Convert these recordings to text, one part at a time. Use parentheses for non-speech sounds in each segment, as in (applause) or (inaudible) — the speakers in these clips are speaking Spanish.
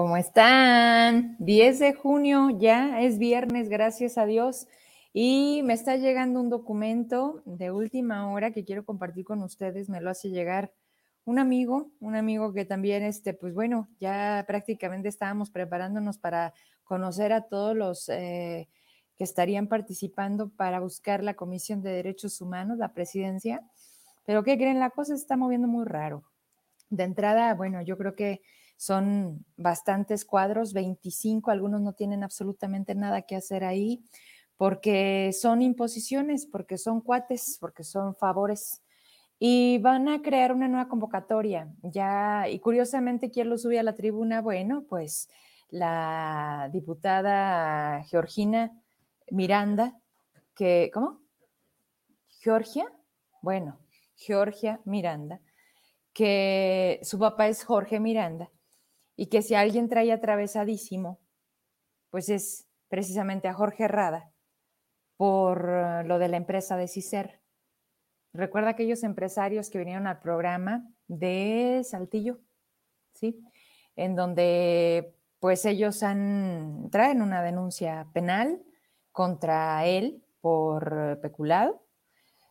¿Cómo están? 10 de junio, ya es viernes, gracias a Dios. Y me está llegando un documento de última hora que quiero compartir con ustedes. Me lo hace llegar un amigo, un amigo que también, este, pues bueno, ya prácticamente estábamos preparándonos para conocer a todos los eh, que estarían participando para buscar la Comisión de Derechos Humanos, la presidencia. Pero ¿qué creen? La cosa se está moviendo muy raro. De entrada, bueno, yo creo que son bastantes cuadros, 25, algunos no tienen absolutamente nada que hacer ahí, porque son imposiciones, porque son cuates, porque son favores. Y van a crear una nueva convocatoria. Ya, y curiosamente, ¿quién lo sube a la tribuna? Bueno, pues la diputada Georgina Miranda, que, ¿cómo? Georgia, bueno, Georgia Miranda, que su papá es Jorge Miranda y que si alguien trae atravesadísimo, pues es precisamente a Jorge Rada por eh, lo de la empresa de CICER. Recuerda aquellos empresarios que vinieron al programa de Saltillo, ¿sí? En donde pues ellos han, traen una denuncia penal contra él por peculado.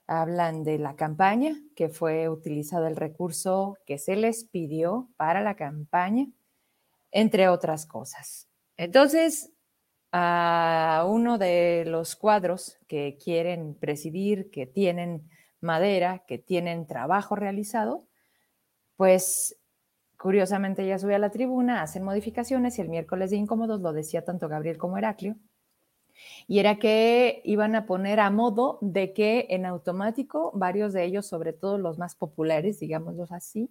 Hablan de la campaña, que fue utilizado el recurso que se les pidió para la campaña entre otras cosas. Entonces, a uno de los cuadros que quieren presidir, que tienen madera, que tienen trabajo realizado, pues curiosamente ya sube a la tribuna, hacen modificaciones y el miércoles de incómodos lo decía tanto Gabriel como Heraclio, y era que iban a poner a modo de que en automático varios de ellos, sobre todo los más populares, digámoslos así,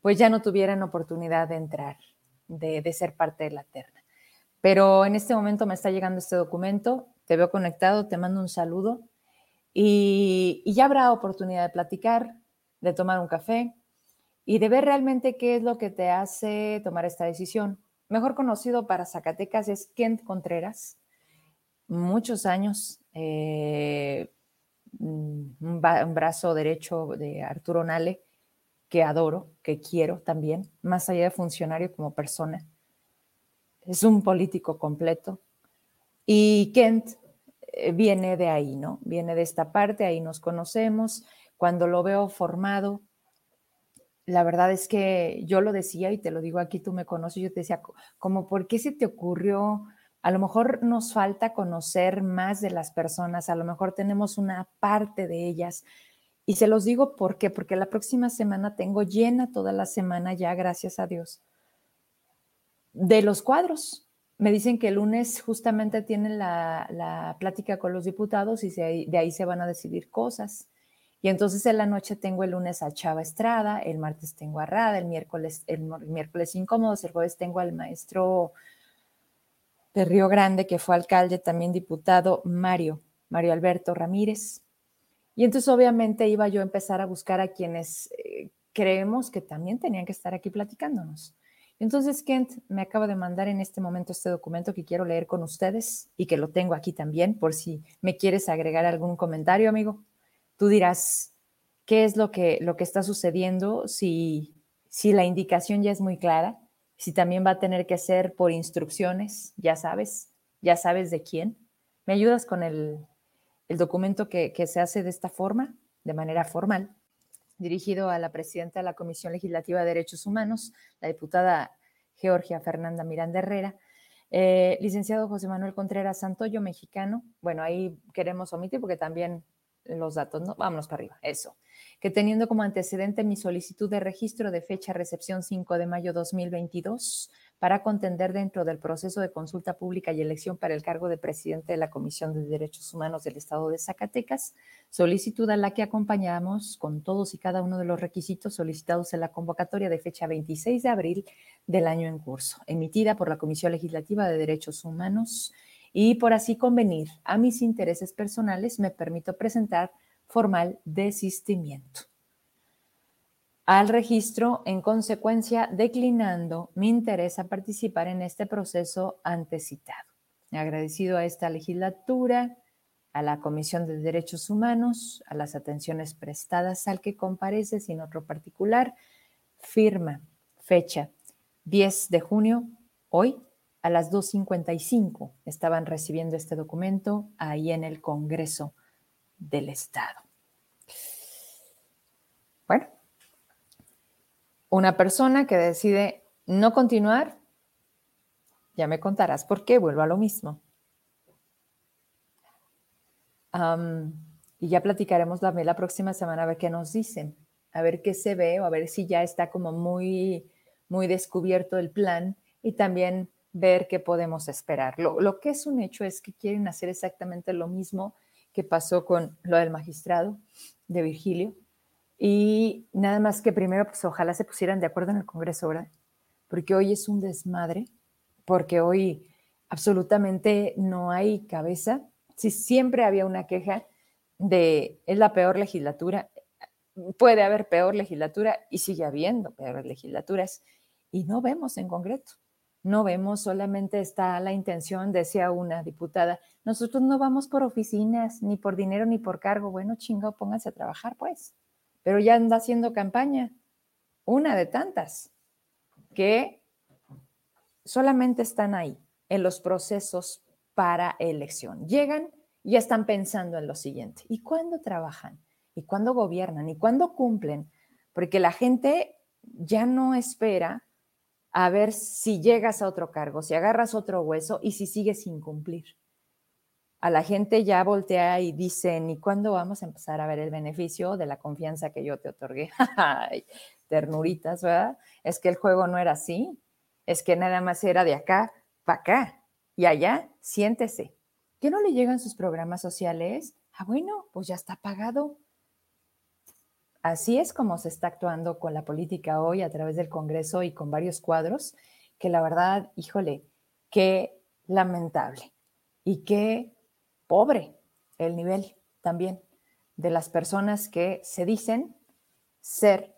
pues ya no tuvieran oportunidad de entrar de, ser parte de la terna. Pero en este momento me está llegando este documento, te veo conectado, te mando un saludo y, ya habrá oportunidad de platicar, de tomar un café y de ver realmente qué es lo que te hace tomar esta decisión. Mejor conocido para Zacatecas es Kent Contreras, muchos años, eh, un, brazo derecho de Arturo Nale, que adoro, que quiero también, más allá de funcionario como persona. Es un político completo. Y Kent eh, viene de ahí, ¿no? Viene de esta parte, ahí nos conocemos. Cuando lo veo formado, la verdad es que yo lo decía y te lo digo aquí, tú me conoces, yo te decía, como, ¿por qué se te ocurrió? A lo mejor nos falta conocer más de las personas, a lo mejor tenemos una parte de ellas, y se los digo por qué, porque la próxima semana tengo llena toda la semana ya, gracias a Dios, de los cuadros. Me dicen que el lunes justamente tienen la, plática con los diputados y de ahí se van a decidir cosas. Y entonces en la noche tengo el lunes a Chava Estrada, el martes tengo a Rada, el miércoles, el, miércoles incómodos, el jueves tengo al maestro de Río Grande, que fue alcalde, también diputado, Mario, Mario Alberto Ramírez. Y entonces obviamente iba yo a empezar a buscar a quienes eh, creemos que también tenían que estar aquí platicándonos. Entonces Kent me acaba de mandar en este momento este documento que quiero leer con ustedes y que lo tengo aquí también por si me quieres agregar algún comentario, amigo. Tú dirás qué es lo que, lo que está sucediendo, si, si la indicación ya es muy clara, si también va a tener que ser por instrucciones, ya sabes, ya sabes de quién. ¿Me ayudas con el, el documento que, se hace de esta forma, de manera formal, dirigido a la presidenta de la Comisión Legislativa de Derechos Humanos, la diputada Georgia Fernanda Miranda Herrera, eh, licenciado José Manuel Contreras Santoyo, mexicano. Bueno, ahí queremos omitir porque también los datos, ¿no? Vámonos para arriba, eso. Que teniendo como antecedente mi solicitud de registro de fecha recepción 5 de mayo 2022, para contender dentro del proceso de consulta pública y elección para el cargo de presidente de la Comisión de Derechos Humanos del Estado de Zacatecas, solicitud a la que acompañamos con todos y cada uno de los requisitos solicitados en la convocatoria de fecha 26 de abril del año en curso, emitida por la Comisión Legislativa de Derechos Humanos. Y por así convenir a mis intereses personales, me permito presentar formal desistimiento al registro, en consecuencia, declinando mi interés a participar en este proceso antecitado. Agradecido a esta legislatura, a la Comisión de Derechos Humanos, a las atenciones prestadas al que comparece sin otro particular, firma, fecha 10 de junio, hoy, a las 2.55, estaban recibiendo este documento ahí en el Congreso del Estado. Bueno, una persona que decide no continuar, ya me contarás por qué, vuelvo a lo mismo. y ya platicaremos también la próxima semana a ver qué nos dicen, a ver qué se ve o a ver si ya está como muy, muy descubierto el plan y también ver qué podemos esperar. Lo, lo que es un hecho es que quieren hacer exactamente lo mismo que pasó con lo del magistrado de Virgilio. Y nada más que primero, pues ojalá se pusieran de acuerdo en el Congreso, ¿verdad? Porque hoy es un desmadre, porque hoy absolutamente no hay cabeza. Si siempre había una queja de es la peor legislatura, puede haber peor legislatura y sigue habiendo peores legislaturas y no vemos en concreto. No vemos, solamente está la intención, decía una diputada, nosotros no vamos por oficinas, ni por dinero, ni por cargo. Bueno, chingo, pónganse a trabajar, pues. Pero ya anda haciendo campaña, una de tantas, que solamente están ahí, en los procesos para elección. Llegan y están pensando en lo siguiente. ¿Y cuándo trabajan? ¿Y cuándo gobiernan? ¿Y cuándo cumplen? Porque la gente ya no espera a ver si llegas a otro cargo, si agarras otro hueso y si sigues sin cumplir. A la gente ya voltea y dice, ¿y cuándo vamos a empezar a ver el beneficio de la confianza que yo te otorgué? (laughs) Ternuritas, ¿verdad? Es que el juego no era así, es que nada más era de acá para acá y allá, siéntese. ¿Que no le llegan sus programas sociales? Ah, bueno, pues ya está pagado. Así es como se está actuando con la política hoy a través del Congreso y con varios cuadros, que la verdad, híjole, qué lamentable y qué pobre el nivel también de las personas que se dicen ser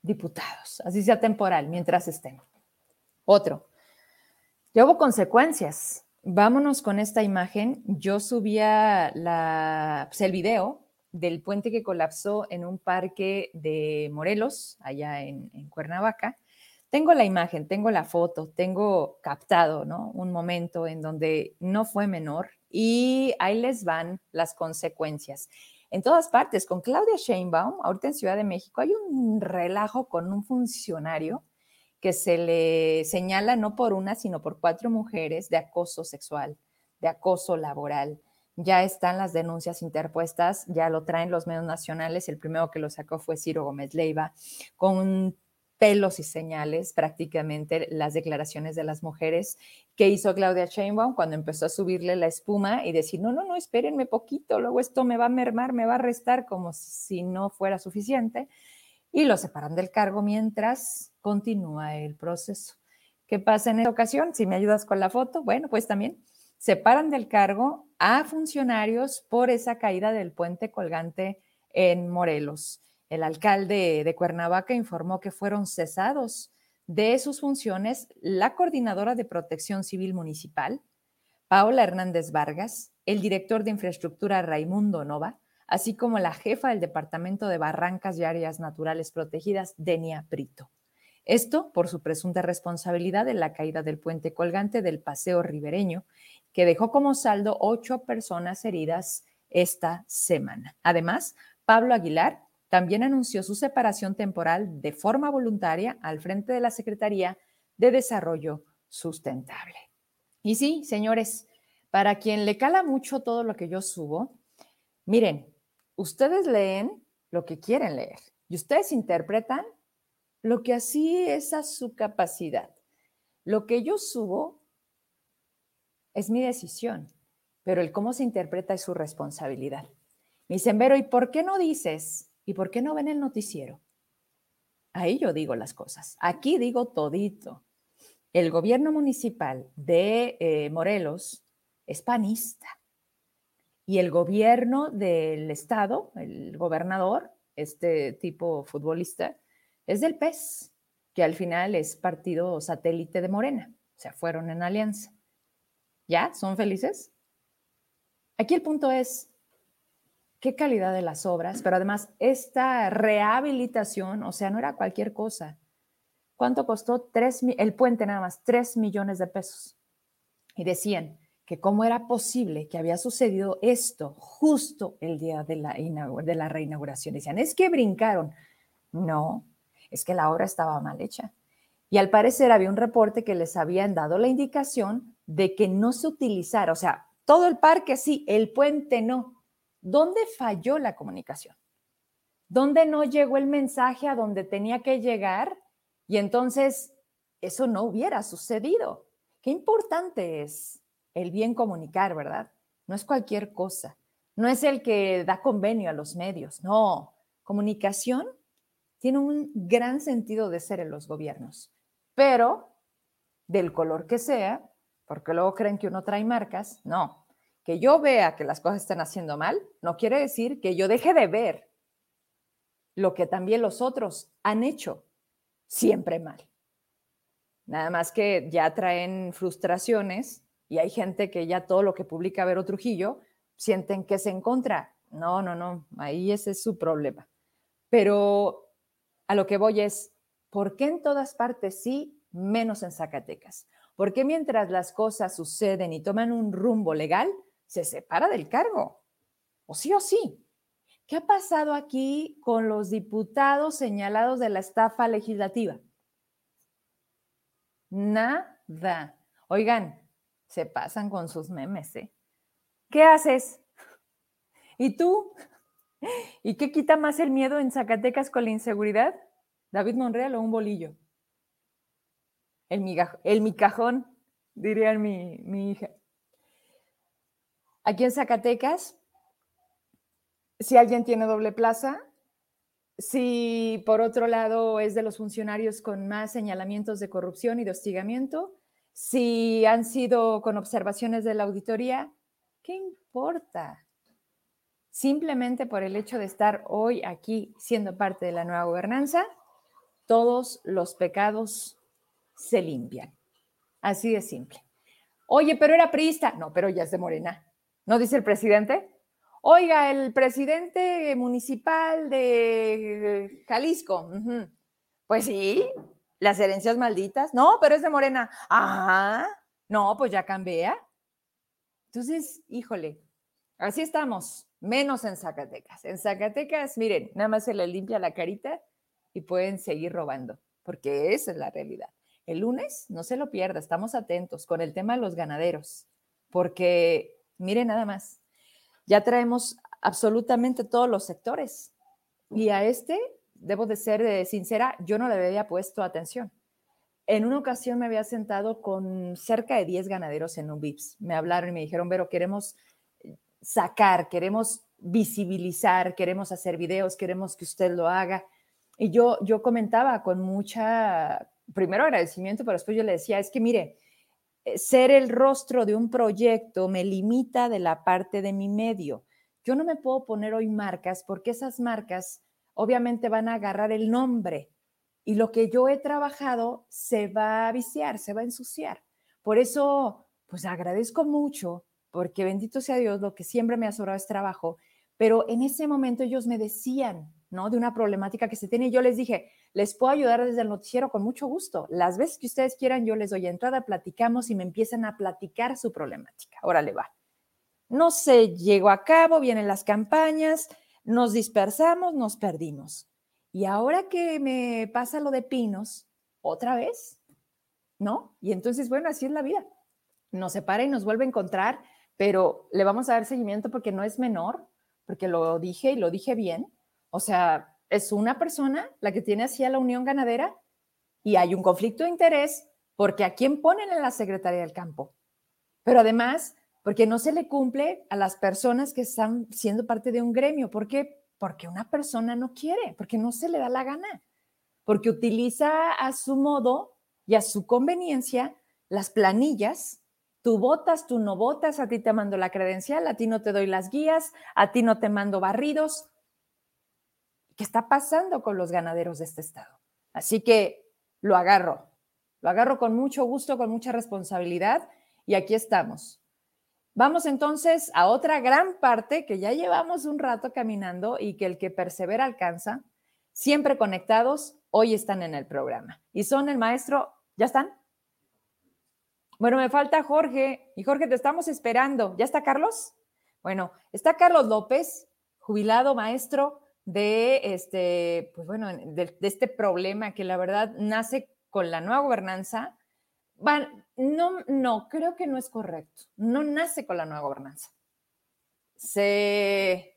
diputados, así sea temporal, mientras estén. Otro, ya hubo consecuencias. Vámonos con esta imagen. Yo subía la, pues, el video del puente que colapsó en un parque de Morelos, allá en, Cuernavaca. Tengo la imagen, tengo la foto, tengo captado, ¿no? Un momento en donde no fue menor y ahí les van las consecuencias. En todas partes, con Claudia Sheinbaum, ahorita en Ciudad de México, hay un relajo con un funcionario que se le señala no por una, sino por cuatro mujeres de acoso sexual, de acoso laboral ya están las denuncias interpuestas, ya lo traen los medios nacionales. El primero que lo sacó fue Ciro Gómez Leiva, con pelos y señales prácticamente las declaraciones de las mujeres que hizo Claudia Sheinbaum cuando empezó a subirle la espuma y decir, no, no, no, espérenme poquito, luego esto me va a mermar, me va a restar como si no fuera suficiente. Y lo separan del cargo mientras continúa el proceso. ¿Qué pasa en esta ocasión? Si me ayudas con la foto, bueno, pues también separan del cargo a funcionarios por esa caída del puente colgante en Morelos. El alcalde de Cuernavaca informó que fueron cesados de sus funciones la coordinadora de protección civil municipal, Paola Hernández Vargas, el director de infraestructura Raimundo Nova, así como la jefa del Departamento de Barrancas y Áreas Naturales Protegidas, Denia Prito. Esto por su presunta responsabilidad en la caída del puente colgante del Paseo Ribereño que dejó como saldo ocho personas heridas esta semana. Además, Pablo Aguilar también anunció su separación temporal de forma voluntaria al frente de la Secretaría de Desarrollo Sustentable. Y sí, señores, para quien le cala mucho todo lo que yo subo, miren, ustedes leen lo que quieren leer y ustedes interpretan lo que así es a su capacidad. Lo que yo subo es mi decisión, pero el cómo se interpreta es su responsabilidad. Me dicen, Vero, ¿y por qué no dices? ¿Y por qué no ven el noticiero? Ahí yo digo las cosas. Aquí digo todito. El gobierno municipal de eh, Morelos es panista. Y el gobierno del estado, el gobernador, este tipo futbolista, es del PES, que al final es partido satélite de Morena. O sea, fueron en alianza. ¿Ya? ¿Son felices? Aquí el punto es qué calidad de las obras, pero además esta rehabilitación, o sea, no era cualquier cosa. ¿Cuánto costó? Tres, el puente nada más, tres millones de pesos. Y decían que cómo era posible que había sucedido esto justo el día de la, de la reinauguración. Decían, es que brincaron. No, es que la obra estaba mal hecha. Y al parecer había un reporte que les habían dado la indicación de que no se utilizara, o sea, todo el parque sí, el puente no. ¿Dónde falló la comunicación? ¿Dónde no llegó el mensaje a donde tenía que llegar? Y entonces eso no hubiera sucedido. Qué importante es el bien comunicar, ¿verdad? No es cualquier cosa. No es el que da convenio a los medios. No, comunicación tiene un gran sentido de ser en los gobiernos, pero del color que sea, porque luego creen que uno trae marcas, no. Que yo vea que las cosas están haciendo mal, no quiere decir que yo deje de ver lo que también los otros han hecho siempre mal. Nada más que ya traen frustraciones y hay gente que ya todo lo que publica Vero Trujillo sienten que es en. No, no, no, ahí ese es su problema. Pero a lo que voy es, ¿por qué en todas partes sí, menos en Zacatecas? ¿Por qué mientras las cosas suceden y toman un rumbo legal, se separa del cargo? O sí o sí. ¿Qué ha pasado aquí con los diputados señalados de la estafa legislativa? Nada. Oigan, se pasan con sus memes, ¿eh? ¿Qué haces? ¿Y tú? ¿Y qué quita más el miedo en Zacatecas con la inseguridad? ¿David Monreal o un bolillo? El, el mi cajón, diría mi, mi hija. Aquí en Zacatecas si alguien tiene doble plaza, si por otro lado es de los funcionarios con más señalamientos de corrupción y de hostigamiento, si han sido con observaciones de la auditoría, ¿qué importa? Simplemente por el hecho de estar hoy aquí siendo parte de la nueva gobernanza, todos los pecados se limpian. Así de simple. Oye, pero era priista. No, pero ya es de Morena. ¿No dice el presidente? Oiga, el presidente municipal de Jalisco. Pues sí, las herencias malditas. No, pero es de Morena. Ah, no, pues ya cambia. Entonces, híjole, así estamos, menos en Zacatecas. En Zacatecas, miren, nada más se le limpia la carita y pueden seguir robando, porque esa es la realidad. El lunes, no se lo pierda, estamos atentos con el tema de los ganaderos, porque miren nada más, ya traemos absolutamente todos los sectores. Y a este, debo de ser eh, sincera, yo no le había puesto atención. En una ocasión me había sentado con cerca de 10 ganaderos en un VIPS. Me hablaron y me dijeron, pero queremos sacar, queremos visibilizar, queremos hacer videos, queremos que usted lo haga. Y yo, yo comentaba con mucha, primero agradecimiento, pero después yo le decía, es que mire, eh, ser el rostro de un proyecto me limita de la parte de mi medio. Yo no me puedo poner hoy marcas porque esas marcas obviamente van a agarrar el nombre y lo que yo he trabajado se va a viciar, se va a ensuciar. Por eso, pues agradezco mucho porque bendito sea Dios, lo que siempre me ha sobrado es trabajo, pero en ese momento ellos me decían, ¿no? De una problemática que se tiene y yo les dije, les puedo ayudar desde el noticiero con mucho gusto. Las veces que ustedes quieran, yo les doy entrada, platicamos y me empiezan a platicar su problemática. Órale, va. No se llegó a cabo, vienen las campañas, nos dispersamos, nos perdimos. Y ahora que me pasa lo de Pinos, otra vez, ¿no? Y entonces, bueno, así es la vida. Nos separa y nos vuelve a encontrar, pero le vamos a dar seguimiento porque no es menor, porque lo dije y lo dije bien. O sea, es una persona la que tiene así a la Unión Ganadera y hay un conflicto de interés porque a quién ponen en la Secretaría del Campo. Pero además, porque no se le cumple a las personas que están siendo parte de un gremio. ¿Por qué? Porque una persona no quiere, porque no se le da la gana, porque utiliza a su modo y a su conveniencia las planillas. Tú votas, tú no votas, a ti te mando la credencial, a ti no te doy las guías, a ti no te mando barridos. ¿Qué está pasando con los ganaderos de este estado? Así que lo agarro, lo agarro con mucho gusto, con mucha responsabilidad y aquí estamos. Vamos entonces a otra gran parte que ya llevamos un rato caminando y que el que persevera alcanza, siempre conectados hoy están en el programa. Y son el maestro, ¿ya están? Bueno, me falta Jorge. Y Jorge, te estamos esperando. ¿Ya está Carlos? Bueno, está Carlos López, jubilado maestro de este, pues bueno, de, este problema que la verdad nace con la nueva gobernanza. no, no, creo que no es correcto. No nace con la nueva gobernanza. Se,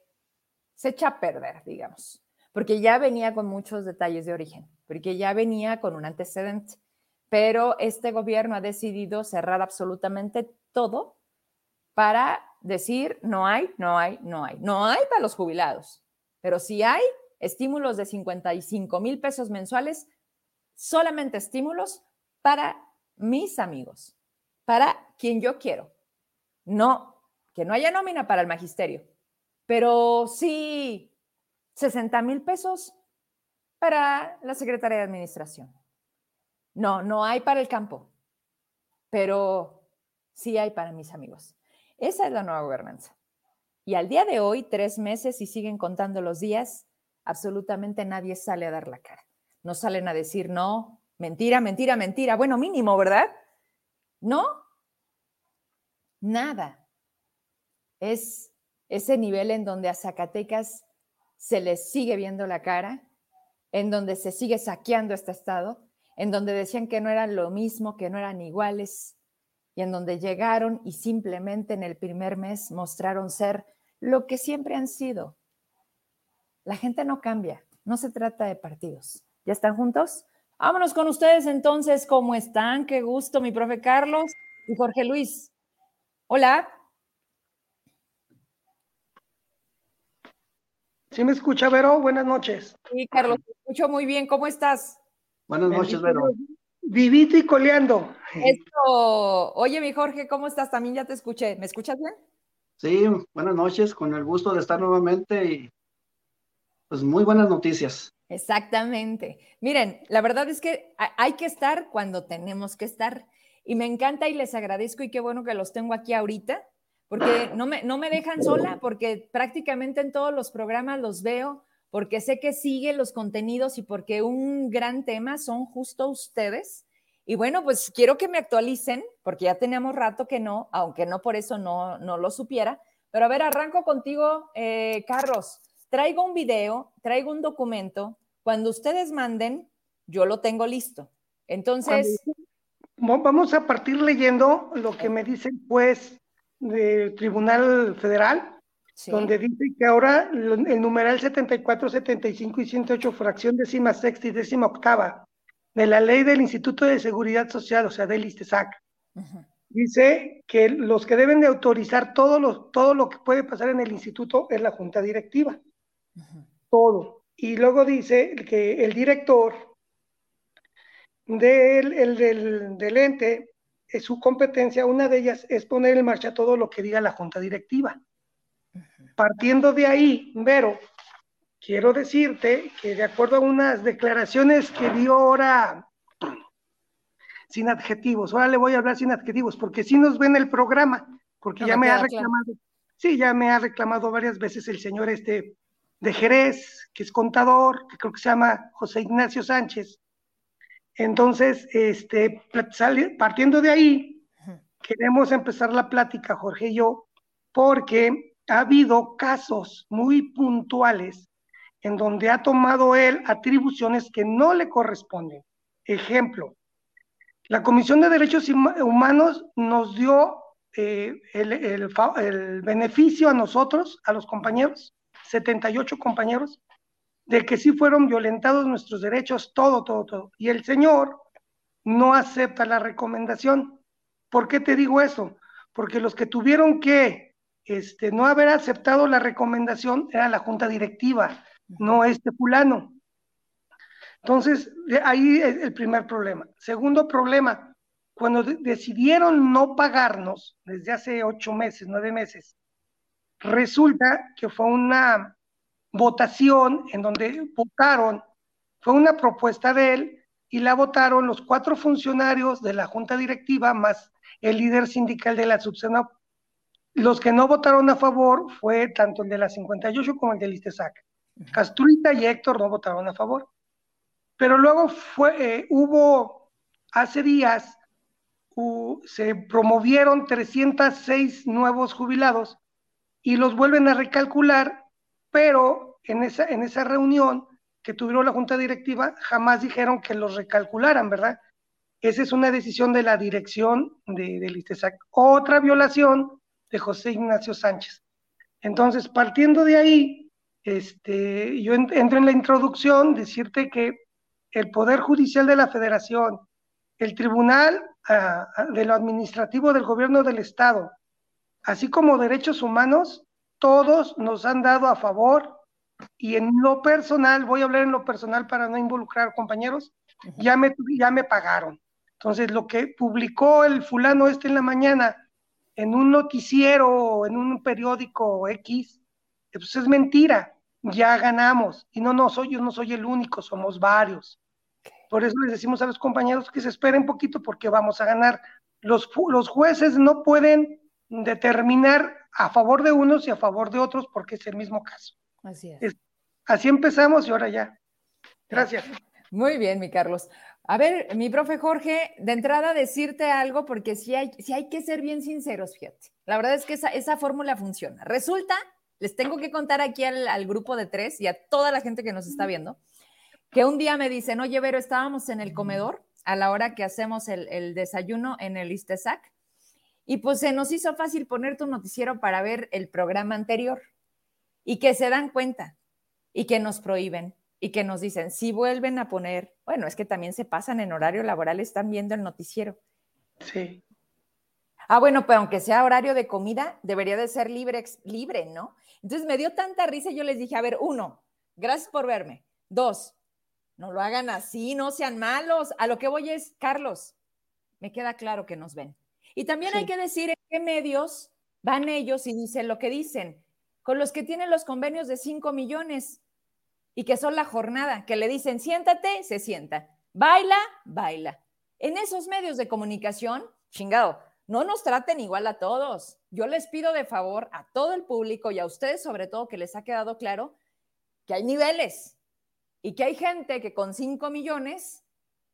se echa a perder, digamos, porque ya venía con muchos detalles de origen, porque ya venía con un antecedente. Pero este gobierno ha decidido cerrar absolutamente todo para decir no hay, no hay, no hay. No hay para los jubilados, pero si hay estímulos de 55 mil pesos mensuales, solamente estímulos para mis amigos, para quien yo quiero. No, que no haya nómina para el magisterio, pero sí 60 mil pesos para la Secretaría de Administración. No, no hay para el campo, pero sí hay para mis amigos. Esa es la nueva gobernanza. Y al día de hoy, tres meses y siguen contando los días, absolutamente nadie sale a dar la cara. No salen a decir, no, mentira, mentira, mentira. Bueno, mínimo, ¿verdad? No, nada. Es ese nivel en donde a Zacatecas se les sigue viendo la cara, en donde se sigue saqueando este estado, en donde decían que no eran lo mismo, que no eran iguales, y en donde llegaron y simplemente en el primer mes mostraron ser lo que siempre han sido. La gente no cambia, no se trata de partidos. ¿Ya están juntos? Vámonos con ustedes entonces, ¿cómo están? Qué gusto, mi profe Carlos y Jorge Luis. Hola. ¿Sí me escucha, Vero? Buenas noches. Sí, Carlos, te escucho muy bien. ¿Cómo estás? Buenas noches, Vero. Vivito y coleando. Esto. Oye, mi Jorge, ¿cómo estás? También ya te escuché. ¿Me escuchas bien? Sí, buenas noches, con el gusto de estar nuevamente y pues muy buenas noticias. Exactamente. Miren, la verdad es que hay que estar cuando tenemos que estar. Y me encanta y les agradezco y qué bueno que los tengo aquí ahorita, porque no me, no me dejan sola, porque prácticamente en todos los programas los veo, porque sé que siguen los contenidos y porque un gran tema son justo ustedes. Y bueno, pues quiero que me actualicen, porque ya teníamos rato que no, aunque no por eso no, no lo supiera. Pero a ver, arranco contigo, eh, Carlos. Traigo un video, traigo un documento. Cuando ustedes manden, yo lo tengo listo. Entonces... Vamos a partir leyendo lo que me dice el juez del Tribunal Federal, donde dice que ahora el numeral 74, 75 y 108, fracción décima sexta y décima octava, de la ley del Instituto de Seguridad Social, o sea, del ISTESAC. Dice que los que deben de autorizar todo lo, todo lo que puede pasar en el instituto es la junta directiva. Todo. Y luego dice que el director del, el, del, del ente, es su competencia, una de ellas es poner en marcha todo lo que diga la junta directiva. Partiendo de ahí, Vero, quiero decirte que de acuerdo a unas declaraciones que dio ahora sin adjetivos, ahora le voy a hablar sin adjetivos, porque si nos ven el programa, porque ya me, ha reclamado, sí, ya me ha reclamado varias veces el señor este de Jerez, que es contador, que creo que se llama José Ignacio Sánchez. Entonces, este, partiendo de ahí, queremos empezar la plática, Jorge y yo, porque ha habido casos muy puntuales en donde ha tomado él atribuciones que no le corresponden. Ejemplo, la Comisión de Derechos Humanos nos dio eh, el, beneficio a nosotros, a los compañeros, 78 compañeros, de que sí fueron violentados nuestros derechos, todo, todo, todo. Y el señor no acepta la recomendación. ¿Por qué te digo eso? Porque los que tuvieron que este, no haber aceptado la recomendación era la junta directiva, no este fulano. Entonces, ahí es el primer problema. Segundo problema, cuando decidieron no pagarnos desde hace ocho meses, nueve meses, resulta que fue una votación en donde votaron, fue una propuesta de él y la votaron los cuatro funcionarios de la junta directiva más el líder sindical de la subsena. Los que no votaron a favor fue tanto el de la 58 como el del ISTESAC. Castruita y Héctor no votaron a favor. Pero luego fue, eh, hubo, hace días, se promovieron 306 nuevos jubilados y los vuelven a recalcular, pero en esa, en esa reunión que tuvieron la junta directiva jamás dijeron que los recalcularan, ¿verdad? Esa es una decisión de la dirección de, del ISTESAC. Otra violación de José Ignacio Sánchez. Entonces, partiendo de ahí, este, yo entro en la introducción, decirte que el Poder Judicial de la Federación, el Tribunal ah, ah, de lo Administrativo del Gobierno del Estado, así como derechos humanos, todos nos han dado a favor y en lo personal, voy a hablar en lo personal para no involucrar compañeros, ya me, ya me pagaron. Entonces, lo que publicó el fulano este en la mañana en un noticiero o en un periódico X, pues es mentira, ya ganamos. Y no, no, soy, yo no soy el único, somos varios. Por eso les decimos a los compañeros que se esperen poquito porque vamos a ganar. Los, los jueces no pueden determinar a favor de unos y a favor de otros porque es el mismo caso. Así es. así empezamos y ahora ya. Gracias. Muy bien, mi Carlos. A ver, mi profe Jorge, de entrada decirte algo porque si hay, hay que ser bien sinceros, fíjate. La verdad es que esa, esa fórmula funciona. Resulta, les tengo que contar aquí al, al, grupo de tres y a toda la gente que nos está viendo, que un día me dicen, oye, Vero, estábamos en el comedor a la hora que hacemos el, el desayuno en el ISTESAC y pues se nos hizo fácil poner tu noticiero para ver el programa anterior y que se dan cuenta y que nos prohíben y que nos dicen, si vuelven a poner, bueno, es que también se pasan en horario laboral, están viendo el noticiero. Sí. Ah, bueno, pero aunque sea horario de comida, debería de ser libre, libre, ¿no? Entonces me dio tanta risa, yo les dije, a ver, uno, gracias por verme. Dos, no lo hagan así, no sean malos. A lo que voy es, Carlos, me queda claro que nos ven. Y también hay que decir en qué medios van ellos y dicen lo que dicen con los que tienen los convenios de 5 millones y que son la jornada, que le dicen siéntate, se sienta, baila, baila. En esos medios de comunicación, chingado, no nos traten igual a todos. Yo les pido de favor a todo el público y a ustedes sobre todo que les ha quedado claro que hay niveles y que hay gente que con 5 millones,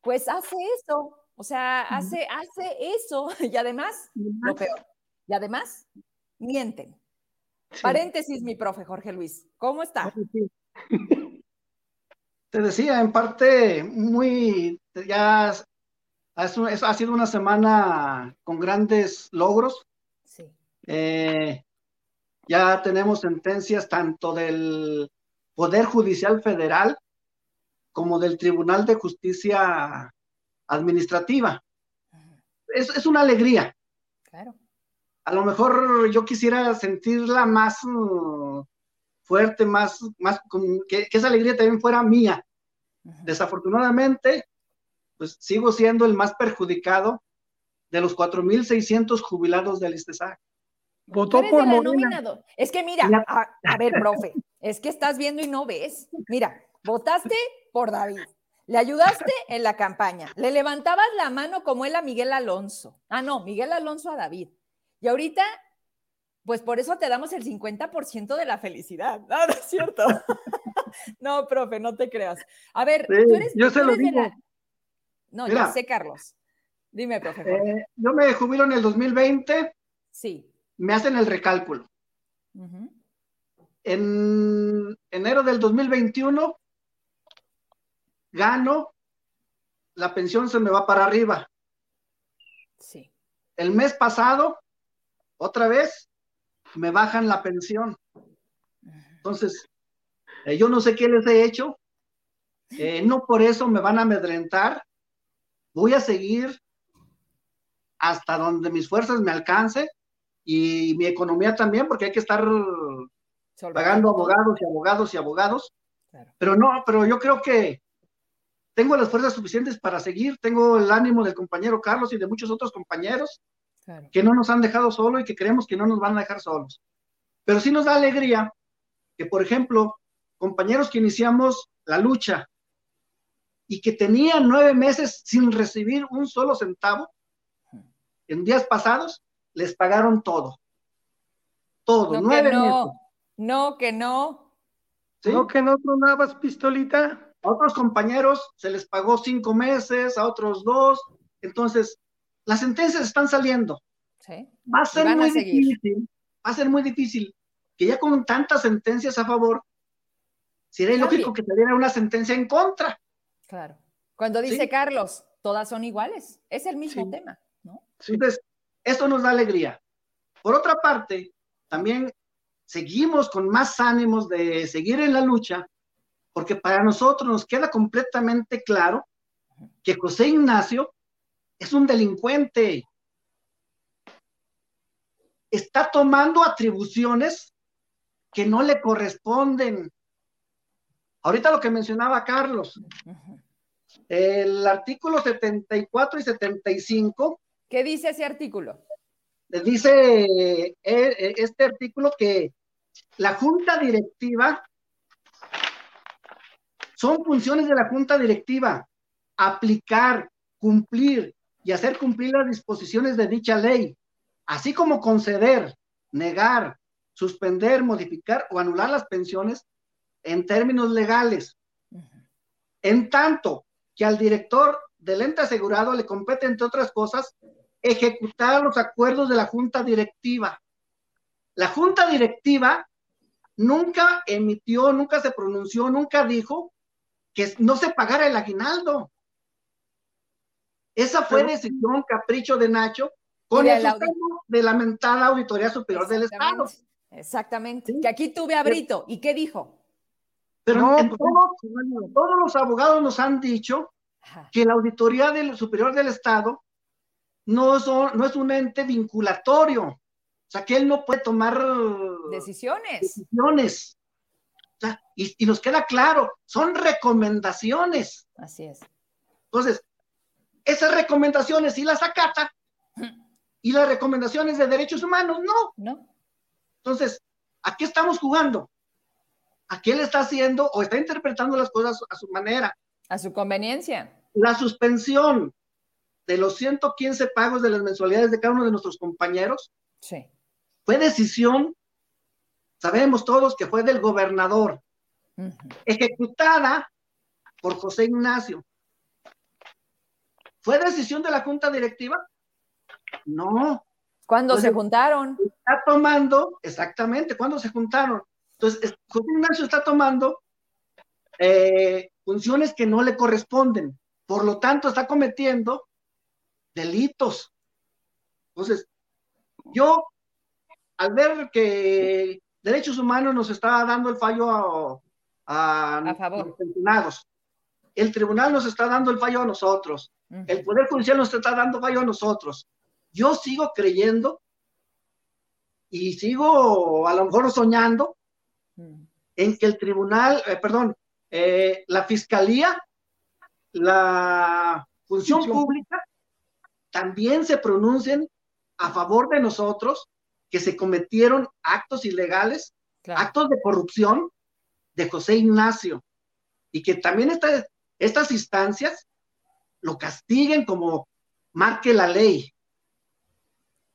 pues hace eso, o sea, hace, hace eso (laughs) y además, lo peor, y además, mienten. Paréntesis, mi profe Jorge Luis, ¿cómo está? (laughs) Te decía, en parte, muy, ya ha sido una semana con grandes logros. Sí. Eh, ya tenemos sentencias tanto del Poder Judicial Federal como del Tribunal de Justicia Administrativa. Es, es una alegría. Claro a lo mejor yo quisiera sentirla más mm, fuerte, más, más que, esa alegría también fuera mía. Desafortunadamente, pues sigo siendo el más perjudicado de los 4.600 jubilados del ISTESAC. Votó por nominado. Es que mira, a, a, ver, profe, es que estás viendo y no ves. Mira, votaste por David, le ayudaste en la campaña, le levantabas la mano como él a Miguel Alonso. Ah, no, Miguel Alonso a David. Y ahorita, pues por eso te damos el 50% de la felicidad. No, (laughs) no es cierto. (laughs) no, profe, no te creas. A ver, tú eres, yo se lo digo. No, ya sé, Carlos. Dime, profe. Eh, yo me jubilo en el 2020. Sí. Me hacen el recálculo. En enero del 2021 gano, la pensión se me va para arriba. Sí. El mes pasado otra vez me bajan la pensión. Entonces, eh, yo no sé qué les he hecho, eh, no por eso me van a amedrentar, voy a seguir hasta donde mis fuerzas me alcance y mi economía también, porque hay que estar pagando abogados y abogados y abogados. Pero no, pero yo creo que tengo las fuerzas suficientes para seguir, tengo el ánimo del compañero Carlos y de muchos otros compañeros que no nos han dejado solos y que creemos que no nos van a dejar solos. Pero sí nos da alegría que, por ejemplo, compañeros que iniciamos la lucha y que tenían nueve meses sin recibir un solo centavo, en días pasados les pagaron todo. Todo, no, nueve no. meses. No, que no. ¿Sí? ¿No que no tronabas pistolita? a otros compañeros se les pagó cinco meses, a otros dos. Entonces, las sentencias están saliendo. Va a ser muy difícil, va a ser muy difícil que ya con tantas sentencias a favor, sería lógico que saliera una sentencia en contra. Claro. Cuando dice Carlos, todas son iguales, es el mismo tema, ¿no? Entonces, esto nos da alegría. Por otra parte, también seguimos con más ánimos de seguir en la lucha, porque para nosotros nos queda completamente claro que José Ignacio es un delincuente. Está tomando atribuciones que no le corresponden. Ahorita lo que mencionaba Carlos, el artículo 74 y 75. ¿Qué dice ese artículo? Dice eh, eh, este artículo que la junta directiva son funciones de la junta directiva aplicar, cumplir y hacer cumplir las disposiciones de dicha ley, así como conceder, negar, suspender, modificar o anular las pensiones en términos legales. En tanto que al director del ente asegurado le compete, entre otras cosas, ejecutar los acuerdos de la junta directiva. La junta directiva nunca emitió, nunca se pronunció, nunca dijo que no se pagara el aguinaldo. Esa fue decisión, capricho de Nacho, con el de la mentada Auditoría Superior del Estado. Exactamente. Que aquí tuve a Brito. ¿Y qué dijo? Pero pues, todos, los abogados nos han dicho que la Auditoría del Superior del Estado no, son, no es un ente vinculatorio. O sea, que él no puede tomar decisiones. decisiones. y, y, nos queda claro, son recomendaciones. Así es. Entonces, esas recomendaciones sí las acata y las recomendaciones de derechos humanos no. No. Entonces, ¿a qué estamos jugando? ¿A qué le está haciendo o está interpretando las cosas a su manera? A su conveniencia. La suspensión de los 115 pagos de las mensualidades de cada uno de nuestros compañeros sí. fue decisión, sabemos todos que fue del gobernador, ejecutada por José Ignacio. ¿Fue decisión de la junta directiva? No. ¿Cuándo se juntaron? Está tomando, exactamente, ¿cuándo se juntaron? Entonces, José Ignacio está tomando eh, funciones que no le corresponden. Por lo tanto, está cometiendo delitos. Entonces, yo, al ver que Derechos Humanos nos está dando el fallo a, a, favor. los pensionados, el tribunal nos está dando el fallo a nosotros, el Poder Judicial nos está dando fallo a nosotros. Yo sigo creyendo y sigo a lo mejor soñando en que el tribunal, eh, perdón, eh, la fiscalía, la función pública, también se pronuncien a favor de nosotros que se cometieron actos ilegales, actos de corrupción de José Ignacio, y que también estas instancias lo castiguen como marque la ley.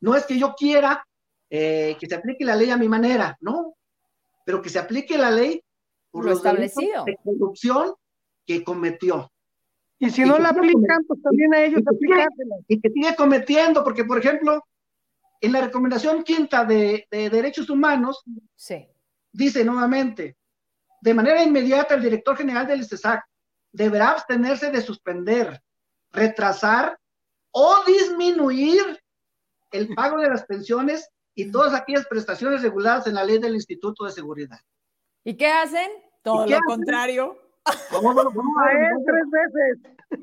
No es que yo quiera eh, que se aplique la ley a mi manera, no, pero que se aplique la ley por lo establecido de corrupción que cometió. Y si no la aplican, pues también a ellos aplicársela. Y que sigue cometiendo, porque por ejemplo, en la recomendación quinta de, de Derechos Humanos, sí. dice nuevamente, de manera inmediata el director general del ISTESAC deberá abstenerse de suspender, retrasar o disminuir el pago de las pensiones y todas aquellas prestaciones reguladas en la ley del Instituto de Seguridad. ¿Y qué hacen? Todo lo contrario. ¿Cómo, tres veces.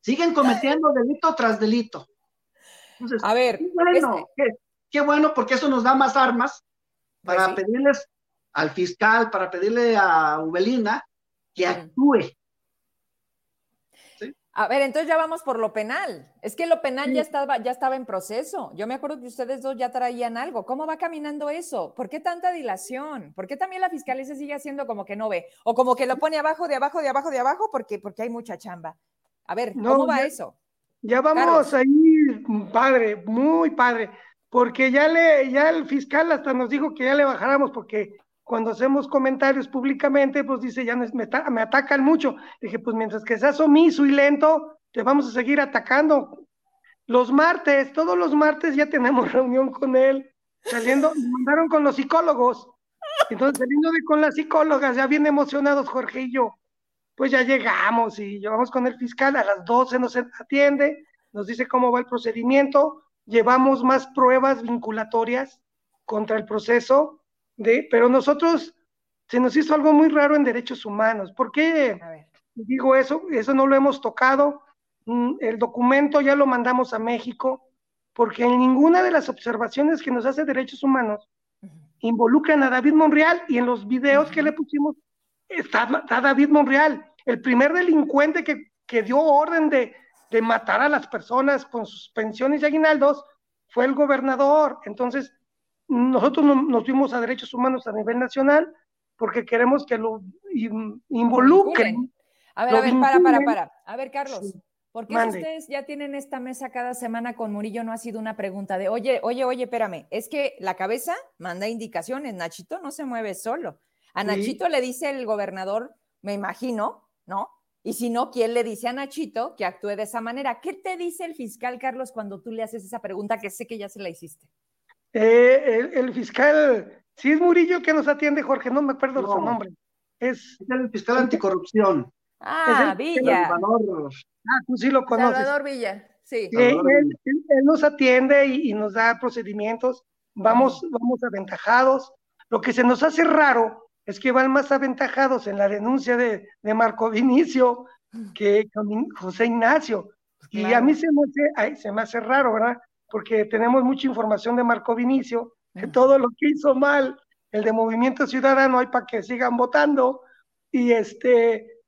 Siguen cometiendo delito tras delito. a ver, qué bueno, este qué, bueno porque eso nos da más armas para pues pedirles al fiscal, para pedirle a Ubelina que actúe. A ver, entonces ya vamos por lo penal. Es que lo penal ya, estaba, ya estaba en proceso. Yo me acuerdo que ustedes dos ya traían algo. ¿Cómo va caminando eso? ¿Por qué tanta dilación? ¿Por qué también la fiscalía se sigue haciendo como que no ve? O como que lo pone abajo, de abajo, de abajo, de abajo, porque, porque hay mucha chamba. A ver, ¿cómo va eso? Ya vamos ahí, padre, muy padre, porque ya le, ya el fiscal hasta nos dijo que ya le bajáramos porque cuando hacemos comentarios públicamente, pues dice, ya me, me atacan mucho. Dije, pues mientras que seas omiso y lento, te vamos a seguir atacando. Los martes, todos los martes ya tenemos (laughs) reunión con él, saliendo, me mandaron con los psicólogos. Entonces, saliendo de con las psicólogas, ya bien emocionados, Jorge y yo, pues ya llegamos y llevamos con el fiscal, a las 12 nos atiende, nos dice cómo va el procedimiento, llevamos más pruebas vinculatorias contra el proceso, de, pero nosotros se nos hizo algo muy raro en derechos humanos. ¿Por qué digo eso? Eso no lo hemos tocado. Mm, el documento ya lo mandamos a México, porque en ninguna de las observaciones que nos hace derechos humanos involucran a David Monreal y en los videos que le pusimos está, David Monreal, el primer delincuente que, dio orden de, matar a las personas con sus pensiones y aguinaldos fue el gobernador. Entonces, nosotros nos fuimos a derechos humanos a nivel nacional porque queremos que lo involucren. A ver, a ver, para, para, para. A ver, Carlos. Porque si ustedes ya tienen esta mesa cada semana con Murillo, no ha sido una pregunta de, oye, oye, oye, espérame, es que la cabeza manda indicaciones, Nachito no se mueve solo. A Nachito le dice el gobernador, me imagino, ¿no? Y si no, ¿quién le dice a Nachito que actúe de esa manera? ¿Qué te dice el fiscal, Carlos, cuando tú le haces esa pregunta que sé que ya se la hiciste? Eh, el, fiscal, si es Murillo que nos atiende, Jorge, no me acuerdo su nombre. Es el fiscal anticorrupción. Ah, Villa. Ah, tú sí lo conoces. Salvador Villa, sí. él, nos atiende y, nos da procedimientos, vamos, vamos aventajados. Lo que se nos hace raro es que van más aventajados en la denuncia de, Marco Vinicio que con José Ignacio. Y a mí se me, hace, se me hace raro, ¿verdad? Porque tenemos mucha información de Marco Vinicio, de todo lo que hizo mal, el de Movimiento Ciudadano, hay para que sigan votando. Y este,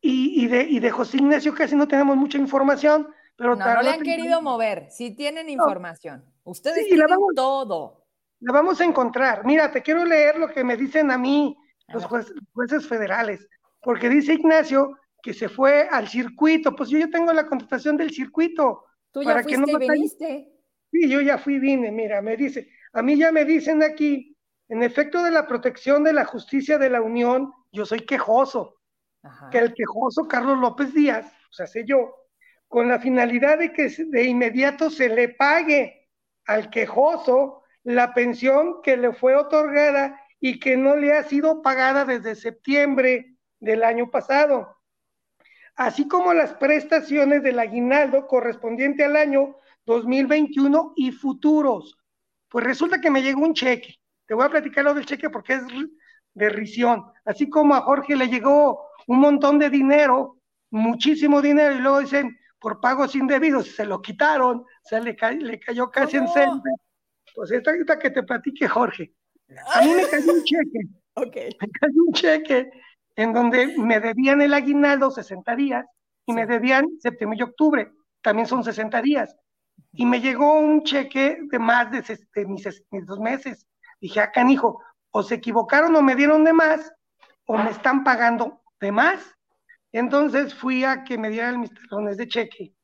y, de, y de José Ignacio casi no tenemos mucha información, pero no, no le han querido mover, si tienen información. Ustedes tienen todo. La vamos a encontrar. Mira, te quiero leer lo que me dicen a mí los jueces federales, porque dice Ignacio que se fue al circuito, pues yo ya tengo la contestación del circuito. Tú ya fuiste y viniste. Sí, yo ya fui vine, mira, me dice, a mí ya me dicen aquí, en efecto de la protección de la justicia de la Unión, yo soy quejoso, que el quejoso Carlos López Díaz, o sea, sé yo, con la finalidad de que de inmediato se le pague al quejoso la pensión que le fue otorgada y que no le ha sido pagada desde septiembre del año pasado, así como las prestaciones del aguinaldo correspondiente al año 2021 y futuros. Pues resulta que me llegó un cheque. Te voy a platicar lo del cheque porque es de risión. Así como a Jorge le llegó un montón de dinero, muchísimo dinero, y luego dicen, por pagos indebidos, se lo quitaron, se le, le cayó casi en cero. Pues esta, esta que te platique Jorge. A mí me cayó un cheque. (laughs) Okay. Me cayó un cheque en donde me debían el aguinaldo 60 días y me debían septiembre y octubre, también son 60 días. Y me llegó un cheque de más de, mis, mis, dos meses. Dije, acá, ah, hijo, o se equivocaron o me dieron de más, o me están pagando de más. Entonces fui a que me dieran mis talones de cheque.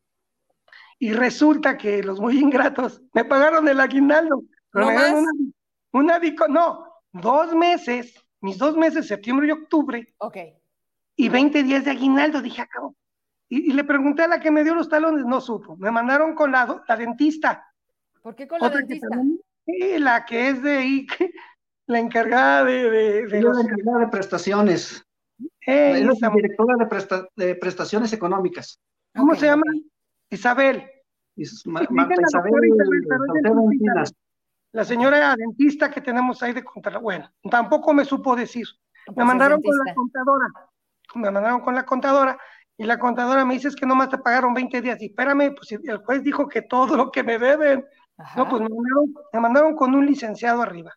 Y resulta que los muy ingratos me pagaron el aguinaldo. Pero ¿No me una, una, no, dos meses, mis dos meses, septiembre y octubre. Ok. Y 20 días de aguinaldo, dije, acabo. Y, le pregunté a la que me dio los talones, no supo. Me mandaron con la, la dentista. ¿Por qué con la dentista? la que es de la encargada de, de, la encargada de prestaciones es la directora de, prestaciones económicas. ¿Cómo se llama? Isabel. Marta Isabel, la señora dentista que tenemos ahí de contar. Bueno, tampoco me supo decir. Me mandaron con la contadora. Me mandaron con la contadora y la contadora me dice es que nomás te pagaron 20 días. Y espérame, pues el juez dijo que todo lo que me deben. No, pues me mandaron, me mandaron, con un licenciado arriba.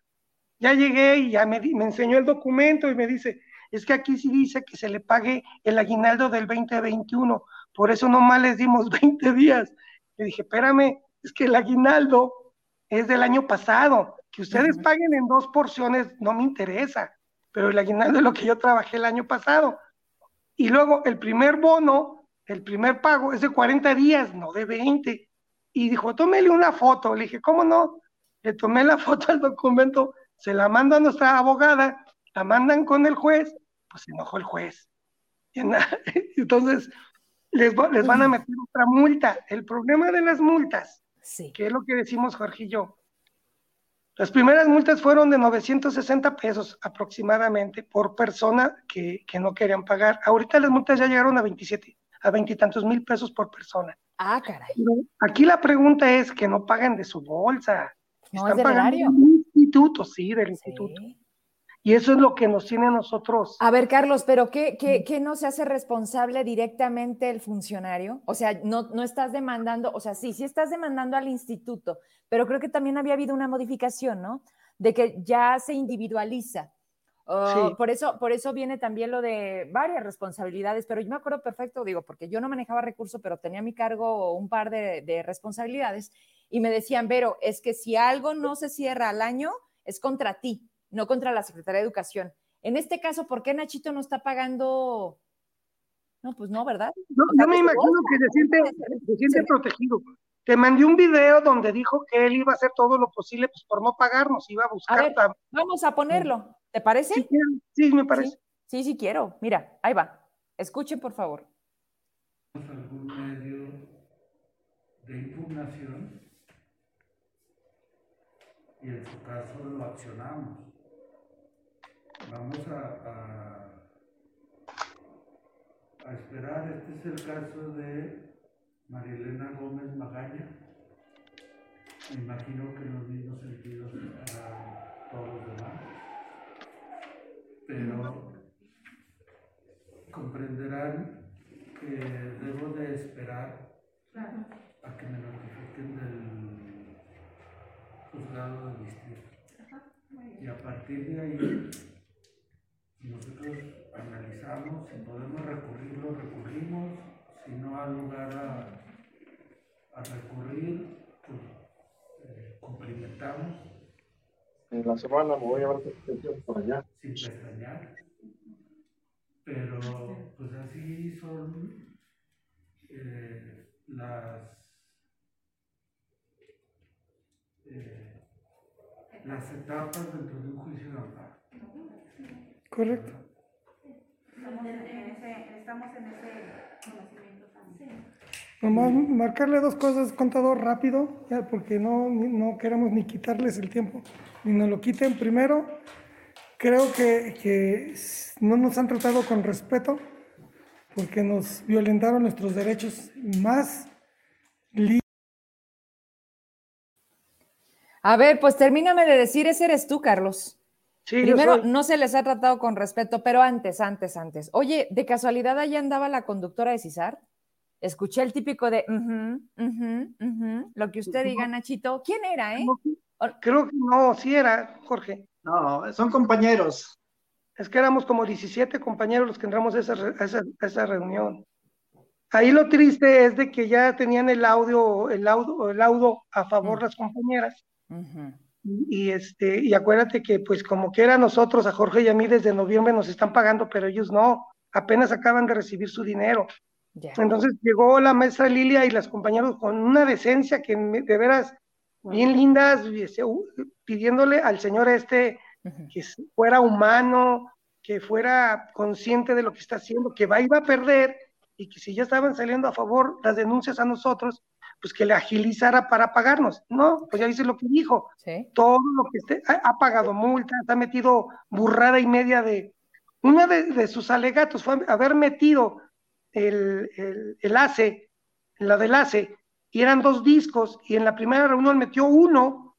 Ya llegué y ya me, me enseñó el documento y me dice, es que aquí sí dice que se le pague el aguinaldo del 2021, por eso nomás les dimos (laughs) 20 días. Le dije, espérame, es que el aguinaldo es del año pasado, que ustedes paguen en dos porciones no me interesa, pero el aguinaldo es lo que yo trabajé el año pasado. Y luego el primer bono, el primer pago es de 40 días, no de 20. Y dijo, tómele una foto. Le dije, ¿cómo no? Le tomé la (laughs) foto al documento, se la mando a nuestra abogada la mandan con el juez, pues se enojó el juez. (laughs) Entonces, les, les van a meter otra multa. El problema de las multas, sí. que es lo que decimos Jorge y yo, las primeras multas fueron de 960 pesos aproximadamente por persona que, que no querían pagar. Ahorita las multas ya llegaron a 27, a veintitantos mil pesos por persona. Ah, caray. aquí la pregunta es que no pagan de su bolsa. No, Están es del pagando del instituto, sí, del instituto. Y eso es lo que nos tiene a nosotros. A ver, Carlos, pero ¿qué, qué, qué no se hace responsable directamente el funcionario? O sea, no, no estás demandando, o sea, sí, sí estás demandando al instituto, pero creo que también había habido una modificación, ¿no? De que ya se individualiza. Oh, por, eso, por eso viene también lo de varias responsabilidades, pero yo me acuerdo perfecto, digo, porque yo no manejaba recursos, pero tenía a mi cargo un par de, de responsabilidades y me decían, Vero, es que si algo no se cierra al año, es contra ti no contra la Secretaría de Educación. En este caso, ¿por qué Nachito no está pagando? No, pues no, ¿verdad? No, yo me imagino que se siente, se siente protegido. Te mandé un video donde dijo que él iba a hacer todo lo posible pues, por no pagarnos, iba a buscar. vamos a ponerlo, ¿te parece? Sí, sí me parece. Sí, sí, quiero. Mira, ahí va. Escuchen, por favor. ¿Algún medio de impugnación? Y en su caso lo accionamos vamos a, a, esperar. Este es el caso de Marilena Gómez Magaña. Me imagino que en los mismos sentidos a todos los demás. Pero comprenderán que debo de esperar a que me notifiquen del juzgado de distrito. Y a partir de ahí nosotros analizamos, si podemos recurrirlo, recurrimos, si no hay lugar a, recurrir, pues eh, cumplimentamos. En la semana me voy a ver por allá. Sin pestañear. Pero pues así son eh, las eh, las etapas dentro de un juicio de amparo. Correcto. Estamos en ese, conocimiento también. Nomás marcarle dos cosas, contador, rápido, ya, porque no, no queremos ni quitarles el tiempo, ni nos lo quiten. Primero, creo que, que no nos han tratado con respeto, porque nos violentaron nuestros derechos más A ver, pues termíname de decir, ese eres tú, Carlos. Primero, no se les ha tratado con respeto, pero antes, antes, antes. Oye, ¿de casualidad allá andaba la conductora de Cisar? Escuché el típico de, lo que usted diga, Nachito. ¿Quién era, eh? Creo que no, sí era, Jorge. No, son compañeros. Es que éramos como 17 compañeros los que entramos a esa, reunión. Ahí lo triste es de que ya tenían el audio, el audio, el audio a favor mm. las compañeras. Y, este, y acuérdate que pues como que era nosotros, a Jorge y a mí desde noviembre nos están pagando, pero ellos no, apenas acaban de recibir su dinero. Entonces llegó la maestra Lilia y las compañeras con una decencia que de veras bien lindas, pidiéndole al señor este que fuera humano, que fuera consciente de lo que está haciendo, que va iba a perder y que si ya estaban saliendo a favor las denuncias a nosotros, pues que le agilizara para pagarnos. No, pues ya dice lo que dijo. Todo lo que esté, ha, pagado multas, ha metido burrada y media de... Una de, sus alegatos fue haber metido el, el, ACE, la del ACE, y eran dos discos, y en la primera reunión metió uno,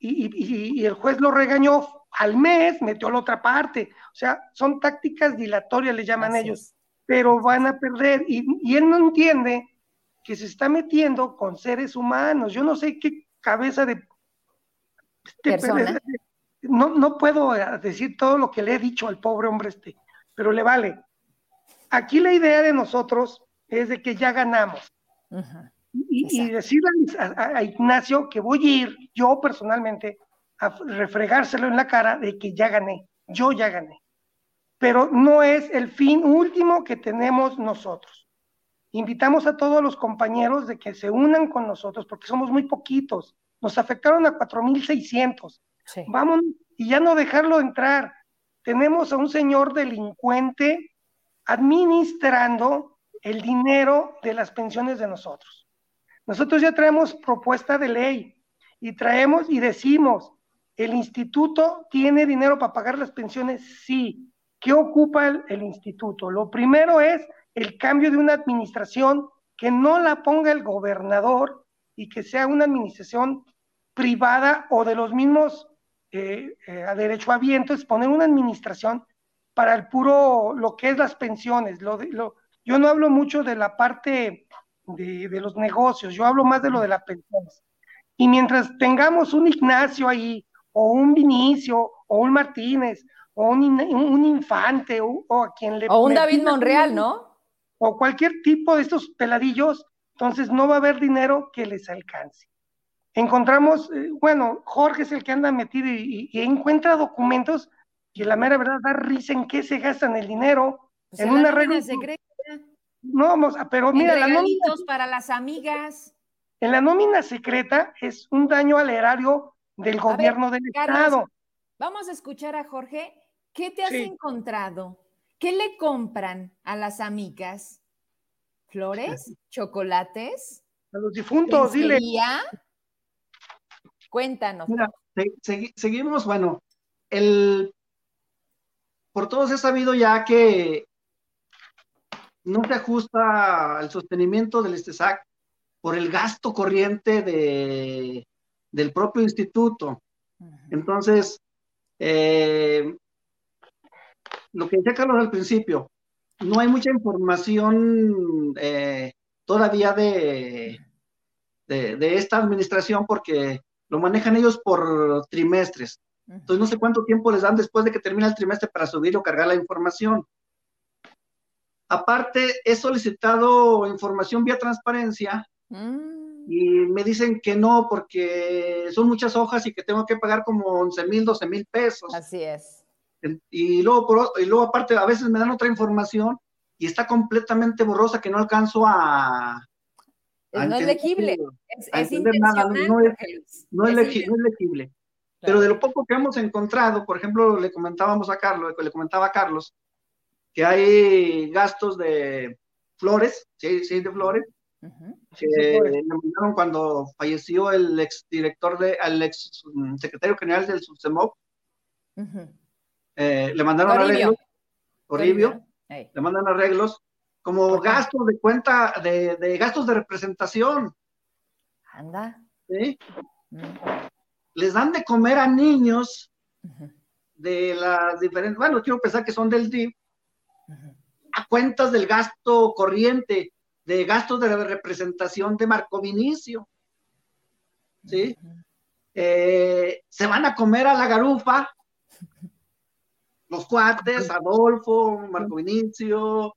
y, el juez lo regañó al mes, metió la otra parte. O sea, son tácticas dilatorias, le llaman ellos, pero van a perder, y, y él no entiende que se está metiendo con seres humanos. Yo no sé qué cabeza de... Persona. No, no puedo eh, decir todo lo que le he dicho al pobre hombre este, pero le vale. Aquí la idea de nosotros es de que ya ganamos. y, decirle a, Ignacio que voy a ir yo personalmente a refregárselo en la cara de que ya gané, yo ya gané. Pero no es el fin último que tenemos nosotros. Invitamos a todos los compañeros de que se unan con nosotros porque somos muy poquitos. Nos afectaron a 4.600. Vamos y ya no dejarlo entrar. tenemos a un señor delincuente administrando el dinero de las pensiones de nosotros. Nosotros ya traemos propuesta de ley y traemos y decimos, ¿el instituto tiene dinero para pagar las pensiones? Sí. ¿Qué ocupa el, el instituto? Lo primero es el cambio de una administración que no la ponga el gobernador y que sea una administración privada o de los mismos eh, eh, a derechohabientes, poner una administración para el puro, lo que es las pensiones. Lo, lo, yo no hablo mucho de la parte de, de, los negocios, yo hablo más de lo de las pensiones. Y mientras tengamos un Ignacio ahí, o un Vinicio, o un Martínez, o un, un Infante, o, o, a quien le... O un David Monreal, ¿no? O cualquier tipo de estos peladillos, entonces no va a haber dinero que les alcance. Encontramos, eh, bueno, Jorge es el que anda metido y, y, y, encuentra documentos que la mera verdad da risa en qué se gastan el dinero. Pues en una la regla. secreta, No, vamos, a- pero mira, la nómina, para las amigas. en la nómina secreta es un daño al erario del gobierno del Carlos, Estado. Vamos a escuchar a Jorge. ¿Qué te has Sí. encontrado? ¿Qué le compran a las amigas? ¿Flores? ¿Chocolates? A los difuntos, dile. Cuéntanos. Mira, se- segui- seguimos, bueno, el por todos he sabido ya que no se ajusta al sostenimiento del STESAC por el gasto corriente de, del propio instituto. Entonces, eh, lo que decía Carlos al principio, no hay mucha información eh, todavía de, de, de esta administración porque lo manejan ellos por trimestres. Entonces no sé cuánto tiempo les dan después de que termina el trimestre para subir o cargar la información. Aparte, he solicitado información vía transparencia Mm, y me dicen que no porque son muchas hojas y que tengo que pagar como 11 mil, 12 mil pesos. así es. Y luego, por- y luego aparte, a veces me dan otra información y está completamente borrosa que no alcanzo a... a no es legible. Es, es nada, no es-. No es, Es legi- no es legible. Pero de lo poco que hemos encontrado, por ejemplo, le comentábamos a Carlos, le comentaba a Carlos, que hay gastos de flores, sí, sí, de flores, que le mandaron cuando falleció el exdirector de, el ex mm, secretario general del Subsemop, Ujú. Eh, le mandaron arreglos, Toribio, Toribio. Ey. le mandan arreglos, como gastos de cuenta, de, de gastos de representación, Anda. ¿sí? Mm, Les dan de comer a niños de las diferentes, bueno, quiero pensar que son del ujú. a cuentas del gasto corriente, de gastos de representación de Marco Vinicio, ¿sí? Eh, se van a comer a la garufa, (laughs) los cuates, Adolfo, Marco Vinicio,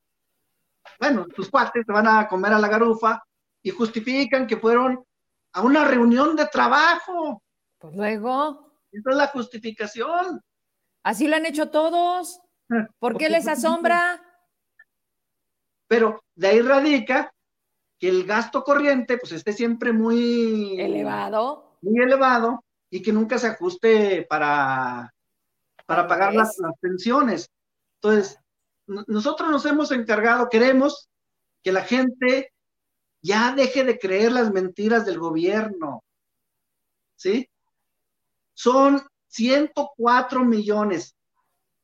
bueno, sus cuates se van a comer a la garufa y justifican que fueron a una reunión de trabajo. Pues luego, Esa es la justificación. así lo han hecho todos. ¿Por qué les asombra? Pero de ahí radica que el gasto corriente pues esté siempre muy Elevado. muy elevado y que nunca se ajuste para, para pagar las, las pensiones. Entonces, nosotros nos hemos encargado, queremos que la gente ya deje de creer las mentiras del gobierno. ¿Sí? Son 104 millones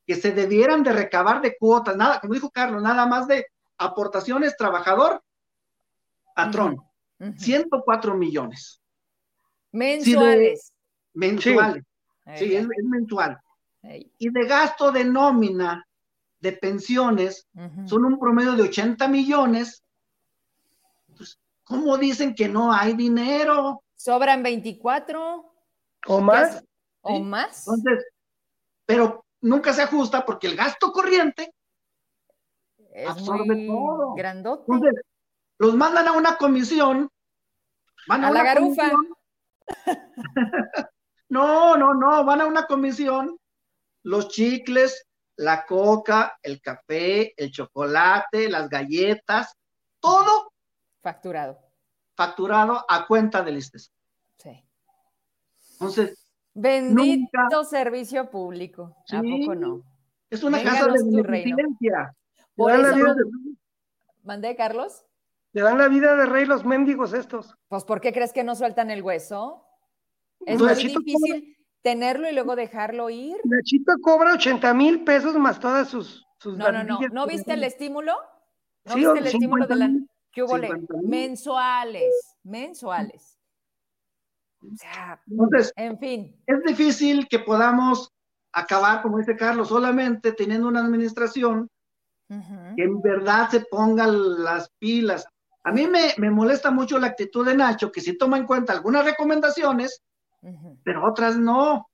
que se debieran de recabar de cuotas, nada, como dijo Carlos, nada más de aportaciones trabajador patrón, Ujú. 104 millones Mensuales. mensuales. Sí, es, es mensual. Y de gasto de nómina de pensiones son un promedio de 80 millones. Pues, ¿Cómo dicen que no hay dinero? Sobran 24 ¿O más? o más. Entonces, pero nunca se ajusta porque el gasto corriente, Es absorbe muy todo. grandote. entonces, los mandan a una comisión. Van A la una garufa. comisión. (laughs) No, no, no, van a una comisión. Los chicles, la coca, el café, el chocolate, las galletas, todo Facturado. facturado a cuenta del ISTES. Sí. Entonces, Bendito Nunca. servicio público. ¿A Sí. poco no? Es una Vénganos casa de beneficencia. Por Le dan la eso- vida de- ¿Mandé, Carlos? le dan la vida de rey los mendigos estos. Pues, ¿por qué crees que no sueltan el hueso? Es muy difícil tenerlo y luego dejarlo ir. Nachito cobra 80 mil pesos más todas sus, sus No, no, no. barbillas. ¿No viste el estímulo? ¿No Sí, viste el 50 estímulo de la... ¿Qué hubo le? 50 mil. Mensuales, mensuales. O sea, Entonces, en fin. es difícil que podamos acabar, como dice Carlos, solamente teniendo una administración que en verdad se ponga las pilas. A mí me, me molesta mucho la actitud de Nacho, que sí toma en cuenta algunas recomendaciones, Pero otras no.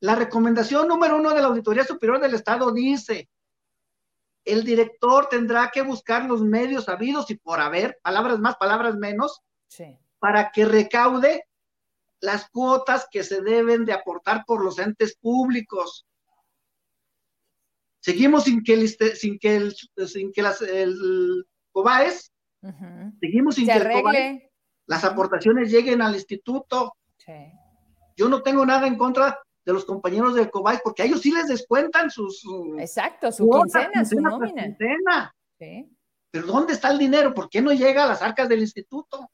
La recomendación número uno de la Auditoría Superior del Estado dice, el director tendrá que buscar los medios habidos y por haber, palabras más, palabras menos, Sí. para que recaude las cuotas que se deben de aportar por los entes públicos. Seguimos sin que el, sin que el, sin que las, el COBAES, seguimos sin Se que el COBAES, las aportaciones lleguen al instituto. Sí. Yo no tengo nada en contra de los compañeros del COBAES, porque a ellos sí les descuentan sus sus Exacto, su cuotas, quincena, su quincena nómina. quincena. Sí. Pero ¿dónde está el dinero? ¿Por qué no llega a las arcas del instituto?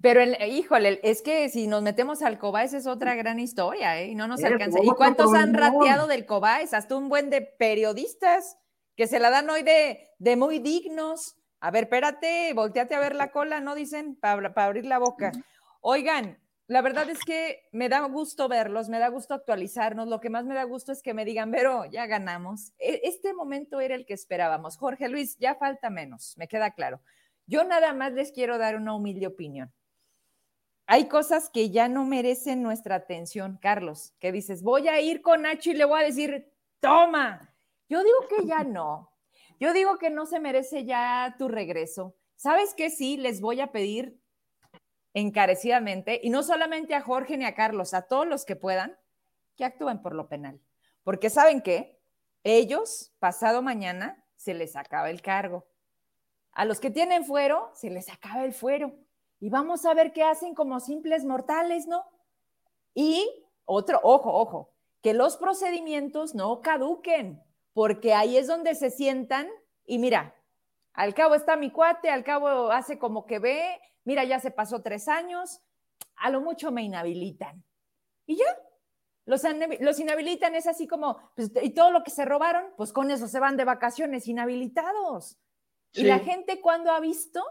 Pero, el, híjole, es que si nos metemos al COBAES es otra gran historia, ¿eh? Y no nos alcanza. ¿Y cuántos han rateado del COBAES? Hasta un buen de periodistas que se la dan hoy de, de muy dignos. A ver, espérate, volteate a ver la cola, ¿no? Dicen, para abrir la boca. Oigan, la verdad es que me da gusto verlos, me da gusto actualizarnos. Lo que más me da gusto es que me digan, pero ya ganamos. E- Este momento era el que esperábamos. Jorge Luis, ya falta menos, me queda claro. Yo nada más les quiero dar una humilde opinión. Hay cosas que ya no merecen nuestra atención, Carlos, que dices, voy a ir con Nacho y le voy a decir, toma. Yo digo que ya (laughs) no. Yo digo que no se merece ya tu regreso. ¿Sabes qué? Sí, les voy a pedir encarecidamente, y no solamente a Jorge ni a Carlos, a todos los que puedan, que actúen por lo penal. Porque ¿saben qué? Ellos, pasado mañana, se les acaba el cargo. A los que tienen fuero, se les acaba el fuero. Y vamos a ver qué hacen como simples mortales, ¿no? Y otro, ojo, ojo, que los procedimientos no caduquen, porque ahí es donde se sientan y mira, al cabo está mi cuate, al cabo hace como que ve, mira, ya se pasó tres años, a lo mucho me inhabilitan. Y ya, los, inhabilitan, es así como, pues, y todo lo que se robaron, pues con eso se van de vacaciones inhabilitados. Y la gente cuando ha visto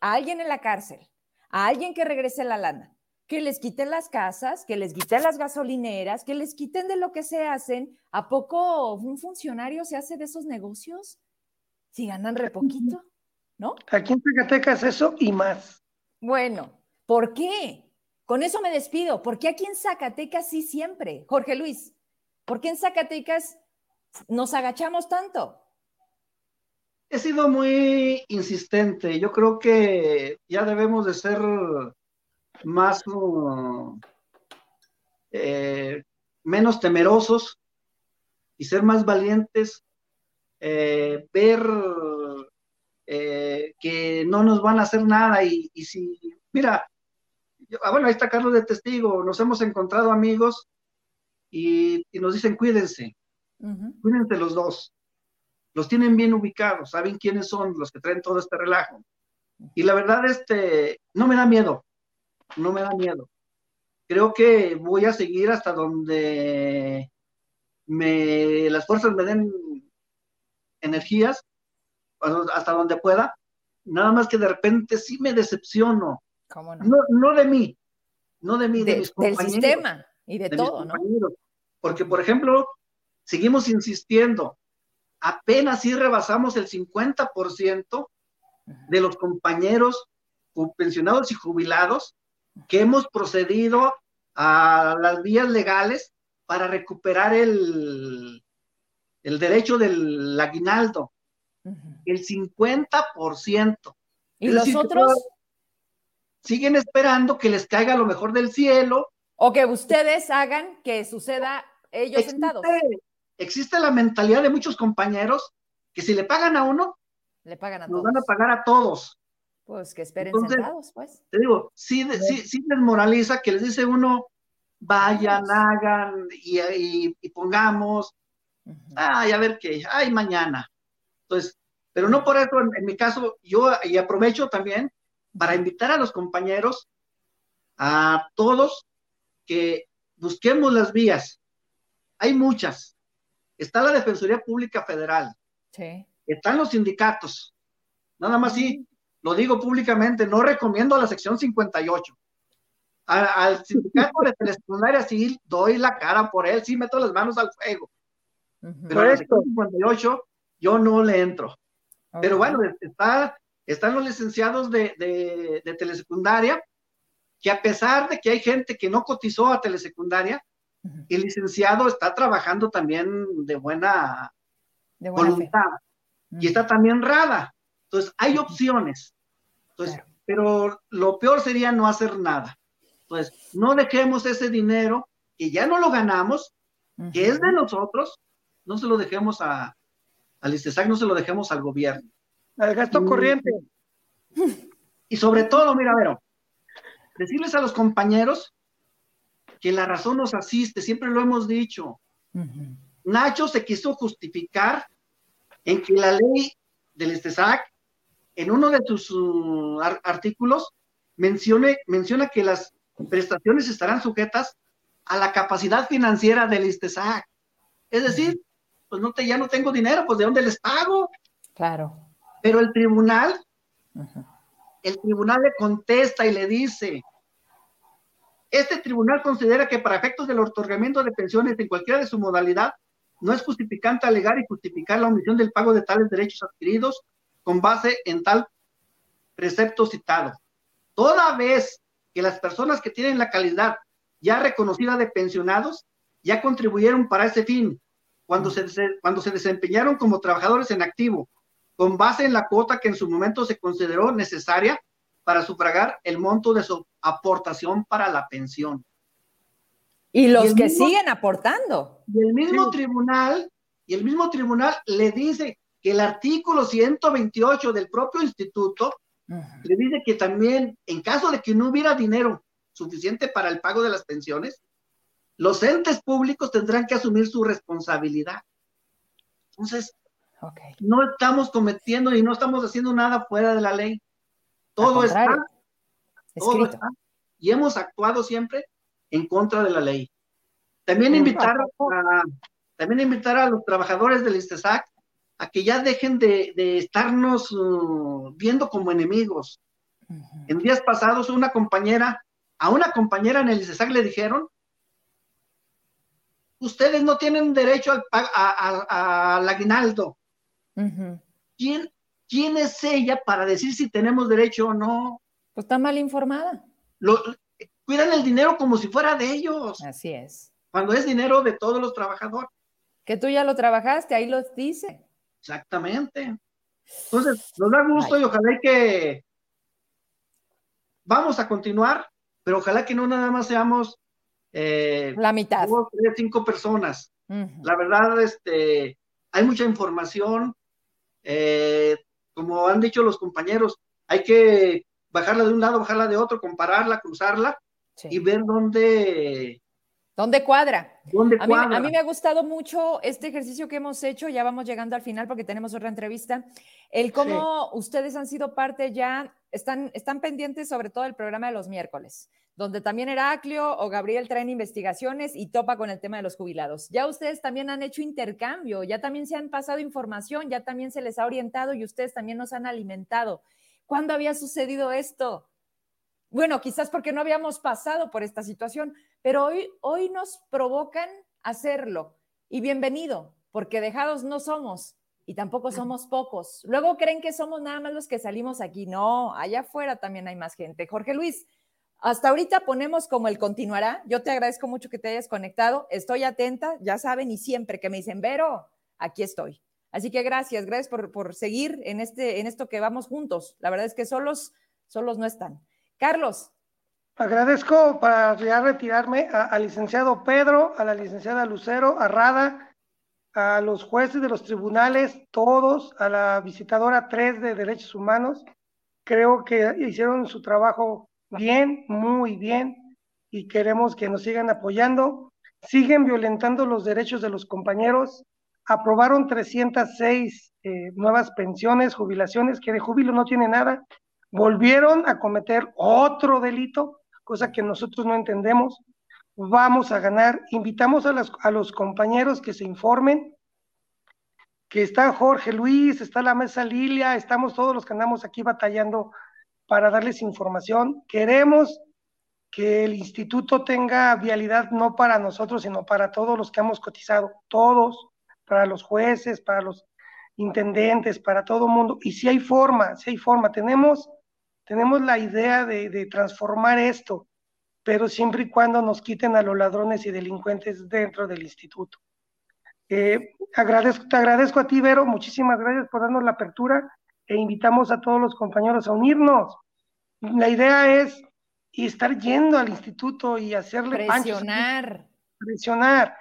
a alguien en la cárcel, a alguien que regrese la lana, que les quiten las casas, que les quiten las gasolineras, que les quiten de lo que se hacen, ¿a poco un funcionario se hace de esos negocios? Si ganan re poquito, ¿no? Aquí en Zacatecas eso y más. Bueno, ¿por qué? Con eso me despido. ¿Por qué aquí en Zacatecas sí siempre? Jorge Luis, ¿por qué en Zacatecas nos agachamos tanto? He sido muy insistente. Yo creo que ya debemos de ser más, uh, eh, menos temerosos y ser más valientes, eh, ver eh, que no nos van a hacer nada y, y si, mira, yo- ah, bueno, ahí está Carlos de testigo, nos hemos encontrado amigos y, y nos dicen cuídense, cuídense los dos los tienen bien ubicados, saben quiénes son los que traen todo este relajo. Y la verdad, este, no me da miedo, no me da miedo. Creo que voy a seguir hasta donde me, las fuerzas me den energías, hasta donde pueda. Nada más que de repente sí me decepciono, ¿Cómo no? no, no de mí, no de mí, de, De- mis del compañeros sistema y de, de todo, ¿no? Porque, por ejemplo, seguimos insistiendo, apenas si rebasamos el 50% de los compañeros pensionados y jubilados que hemos procedido a las vías legales para recuperar el, el derecho del aguinaldo, Ujú. el 50%. ¿Y Es los decir, otros? Siguen esperando que les caiga lo mejor del cielo O que ustedes hagan que suceda ellos sentados. existe, la mentalidad de muchos compañeros que si le pagan a uno, Le pagan a nos todos. van a pagar a todos. Pues que esperen Entonces- sentados, pues. Te digo, sí, sí, sí desmoraliza que les dice uno, vayan, hagan y, y- y pongamos, Ay, a ver qué, ay, mañana. Entonces, pero no por eso, en, mi caso, yo y aprovecho también para invitar a los compañeros, a todos, que busquemos las vías. Hay muchas. Está la Defensoría Pública Federal. Sí. Están los sindicatos. Nada más sí, lo digo públicamente, no recomiendo la sección 58. al sindicato de (laughs) telesecundaria sí doy la cara por él, sí meto las manos al fuego. Pero a la sección 58 yo no le entro. Pero bueno, está, están los licenciados de, telesecundaria, que a pesar de que hay gente que no cotizó a telesecundaria, el licenciado está trabajando también de buena, voluntad. Y está también rada. Entonces, hay opciones. Entonces, pero lo peor sería no hacer nada. Entonces, no dejemos ese dinero que ya no lo ganamos, que es de nosotros, no se lo dejemos a, al ISTESAC, no se lo dejemos al gobierno. Al gasto corriente. Y sobre todo, mira, Vero, decirles a los compañeros que la razón nos asiste, siempre lo hemos dicho. Nacho se quiso justificar en que la ley del ISTESAC, en uno de sus uh, artículos, mencione, menciona que las prestaciones estarán sujetas a la capacidad financiera del ISTESAC. Es decir, pues no te, ya no tengo dinero, pues ¿de dónde les pago? Claro. Pero el tribunal, el tribunal le contesta y le dice, este tribunal considera que para efectos del otorgamiento de pensiones en cualquiera de su modalidad, no es justificante alegar y justificar la omisión del pago de tales derechos adquiridos con base en tal precepto citado. Toda vez que las personas que tienen la calidad ya reconocida de pensionados ya contribuyeron para ese fin cuando se, cuando se desempeñaron como trabajadores en activo, con base en la cuota que en su momento se consideró necesaria para sufragar el monto de su aportación para la pensión. Y los que siguen aportando. Y el mismo tribunal, y el mismo tribunal le dice que el artículo 128 del propio instituto le dice que también, en caso de que no hubiera dinero suficiente para el pago de las pensiones, los entes públicos tendrán que asumir su responsabilidad. Entonces, no estamos cometiendo y no estamos haciendo nada fuera de la ley. Todo está, todo está, y hemos actuado siempre en contra de la ley. También invitar a, también invitar a los trabajadores del ISTESAC a que ya dejen de, estarnos uh, viendo como enemigos. En días pasados una compañera, a una compañera en el ISTESAC le dijeron ustedes no tienen derecho al, al aguinaldo. ¿Quién, ¿Quién es ella para decir si tenemos derecho o no? Pues está mal informada. Lo, cuidan el dinero como si fuera de ellos. Así es. Cuando es dinero de todos los trabajadores. Que tú ya lo trabajaste, ahí lo dice. Exactamente. Entonces, nos da gusto y ojalá que vamos a continuar, pero ojalá que no nada más seamos eh, la mitad. cinco personas. La verdad, este, hay mucha información. Eh, como han dicho los compañeros, hay que bajarla de un lado, bajarla de otro, compararla, cruzarla y ver dónde, ¿Dónde cuadra? A, mí, me ha gustado mucho este ejercicio que hemos hecho, ya vamos llegando al final porque tenemos otra entrevista, el cómo ustedes han sido parte ya, están, están pendientes sobre todo del programa de los miércoles, donde también Heraclio o Gabriel traen investigaciones y topa con el tema de los jubilados. Ya ustedes también han hecho intercambio, ya también se han pasado información, ya también se les ha orientado y ustedes también nos han alimentado. ¿Cuándo había sucedido esto? Bueno, quizás porque no habíamos pasado por esta situación, pero hoy, hoy nos provocan hacerlo. Y bienvenido, porque dejados no somos y tampoco somos pocos. Luego creen que somos nada más los que salimos aquí. No, allá afuera también hay más gente. Jorge Luis, hasta ahorita ponemos como el continuará. Yo te agradezco mucho que te hayas conectado. Estoy atenta, ya saben, y siempre que me dicen, Vero, aquí estoy. Así que gracias, gracias por, por seguir en, este, en esto que vamos juntos. La verdad es que solos, solos no están. Carlos. Agradezco para ya retirarme al licenciado Pedro, a la licenciada Lucero, a Rada, a los jueces de los tribunales, todos, a la visitadora 3 de Derechos Humanos. Creo que hicieron su trabajo bien, muy bien, y queremos que nos sigan apoyando. Siguen violentando los derechos de los compañeros. aprobaron 306 eh, nuevas pensiones, jubilaciones, que de júbilo no tiene nada, volvieron a cometer otro delito, cosa que nosotros no entendemos. Vamos a ganar. Invitamos a, los compañeros que se informen, que está Jorge Luis, está la mesa Lilia, estamos todos los que andamos aquí batallando para darles información. Queremos que el instituto tenga vialidad no para nosotros, sino para todos los que hemos cotizado, todos, para los jueces, para los intendentes, para todo el mundo. Y si hay forma, si hay forma, tenemos, tenemos la idea de, transformar esto, pero siempre y cuando nos quiten a los ladrones y delincuentes dentro del instituto. Eh, agradezco, te agradezco a ti, Vero, muchísimas gracias por darnos la apertura e invitamos a todos los compañeros a unirnos. La idea es estar yendo al instituto y hacerle presionar. presionar.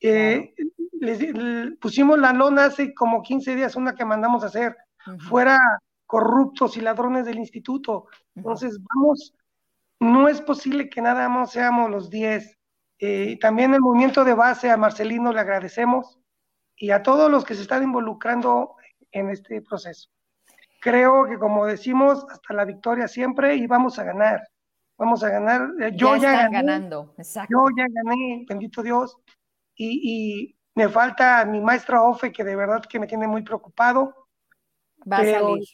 Eh, les, pusimos la lona hace como 15 días, una que mandamos a hacer, fuera corruptos y ladrones del instituto. Entonces, vamos, no es posible que nada más seamos los 10. Eh, también el movimiento de base a Marcelino le agradecemos y a todos los que se están involucrando en este proceso. Creo que como decimos, hasta la victoria siempre y vamos a ganar. Vamos a ganar. Eh, yo ya, gané, ganando, Yo ya gané, bendito Dios. Y, me falta mi maestra Ofe, que de verdad que me tiene muy preocupado. Va a salir.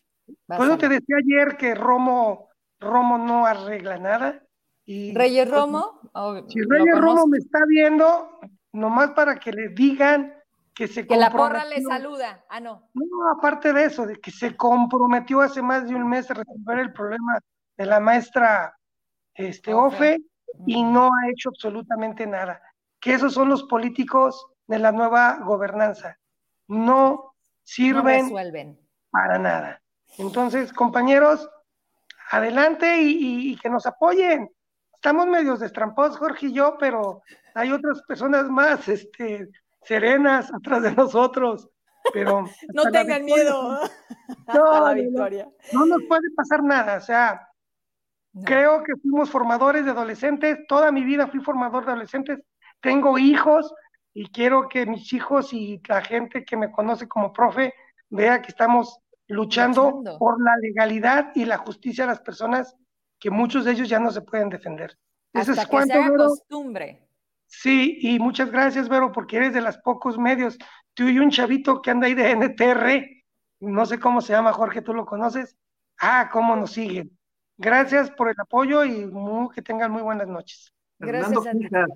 Pues te decía ayer que Romo, Romo no arregla nada. Y, Reyes pues, Romo. si Reyes Romo me está viendo, nomás para que le digan que se Que la porra le saluda. Ah, no. No, aparte de eso, de que se comprometió hace más de un mes a resolver el problema de la maestra este, Ofe y no ha hecho absolutamente nada. Que esos son los políticos de la nueva gobernanza. No sirven para nada. Entonces, compañeros, adelante y, que nos apoyen. Estamos medios destrampados, Jorge y yo, pero hay otras personas más este, serenas atrás de nosotros. Pero (laughs) no tengan miedo (laughs) no, la victoria. No, nos puede pasar nada. O sea, creo que fuimos formadores de adolescentes. Toda mi vida fui formador de adolescentes. Tengo hijos, y quiero que mis hijos y la gente que me conoce como profe vea que estamos luchando, por la legalidad y la justicia de las personas que muchos de ellos ya no se pueden defender. Hasta es que sea costumbre. Sí, y muchas gracias, Vero, porque eres de los pocos medios. Tú y un chavito que anda ahí de NTR, no sé cómo se llama, Jorge, ¿tú lo conoces? Ah, cómo nos siguen. Gracias por el apoyo y que tengan muy buenas noches. Gracias a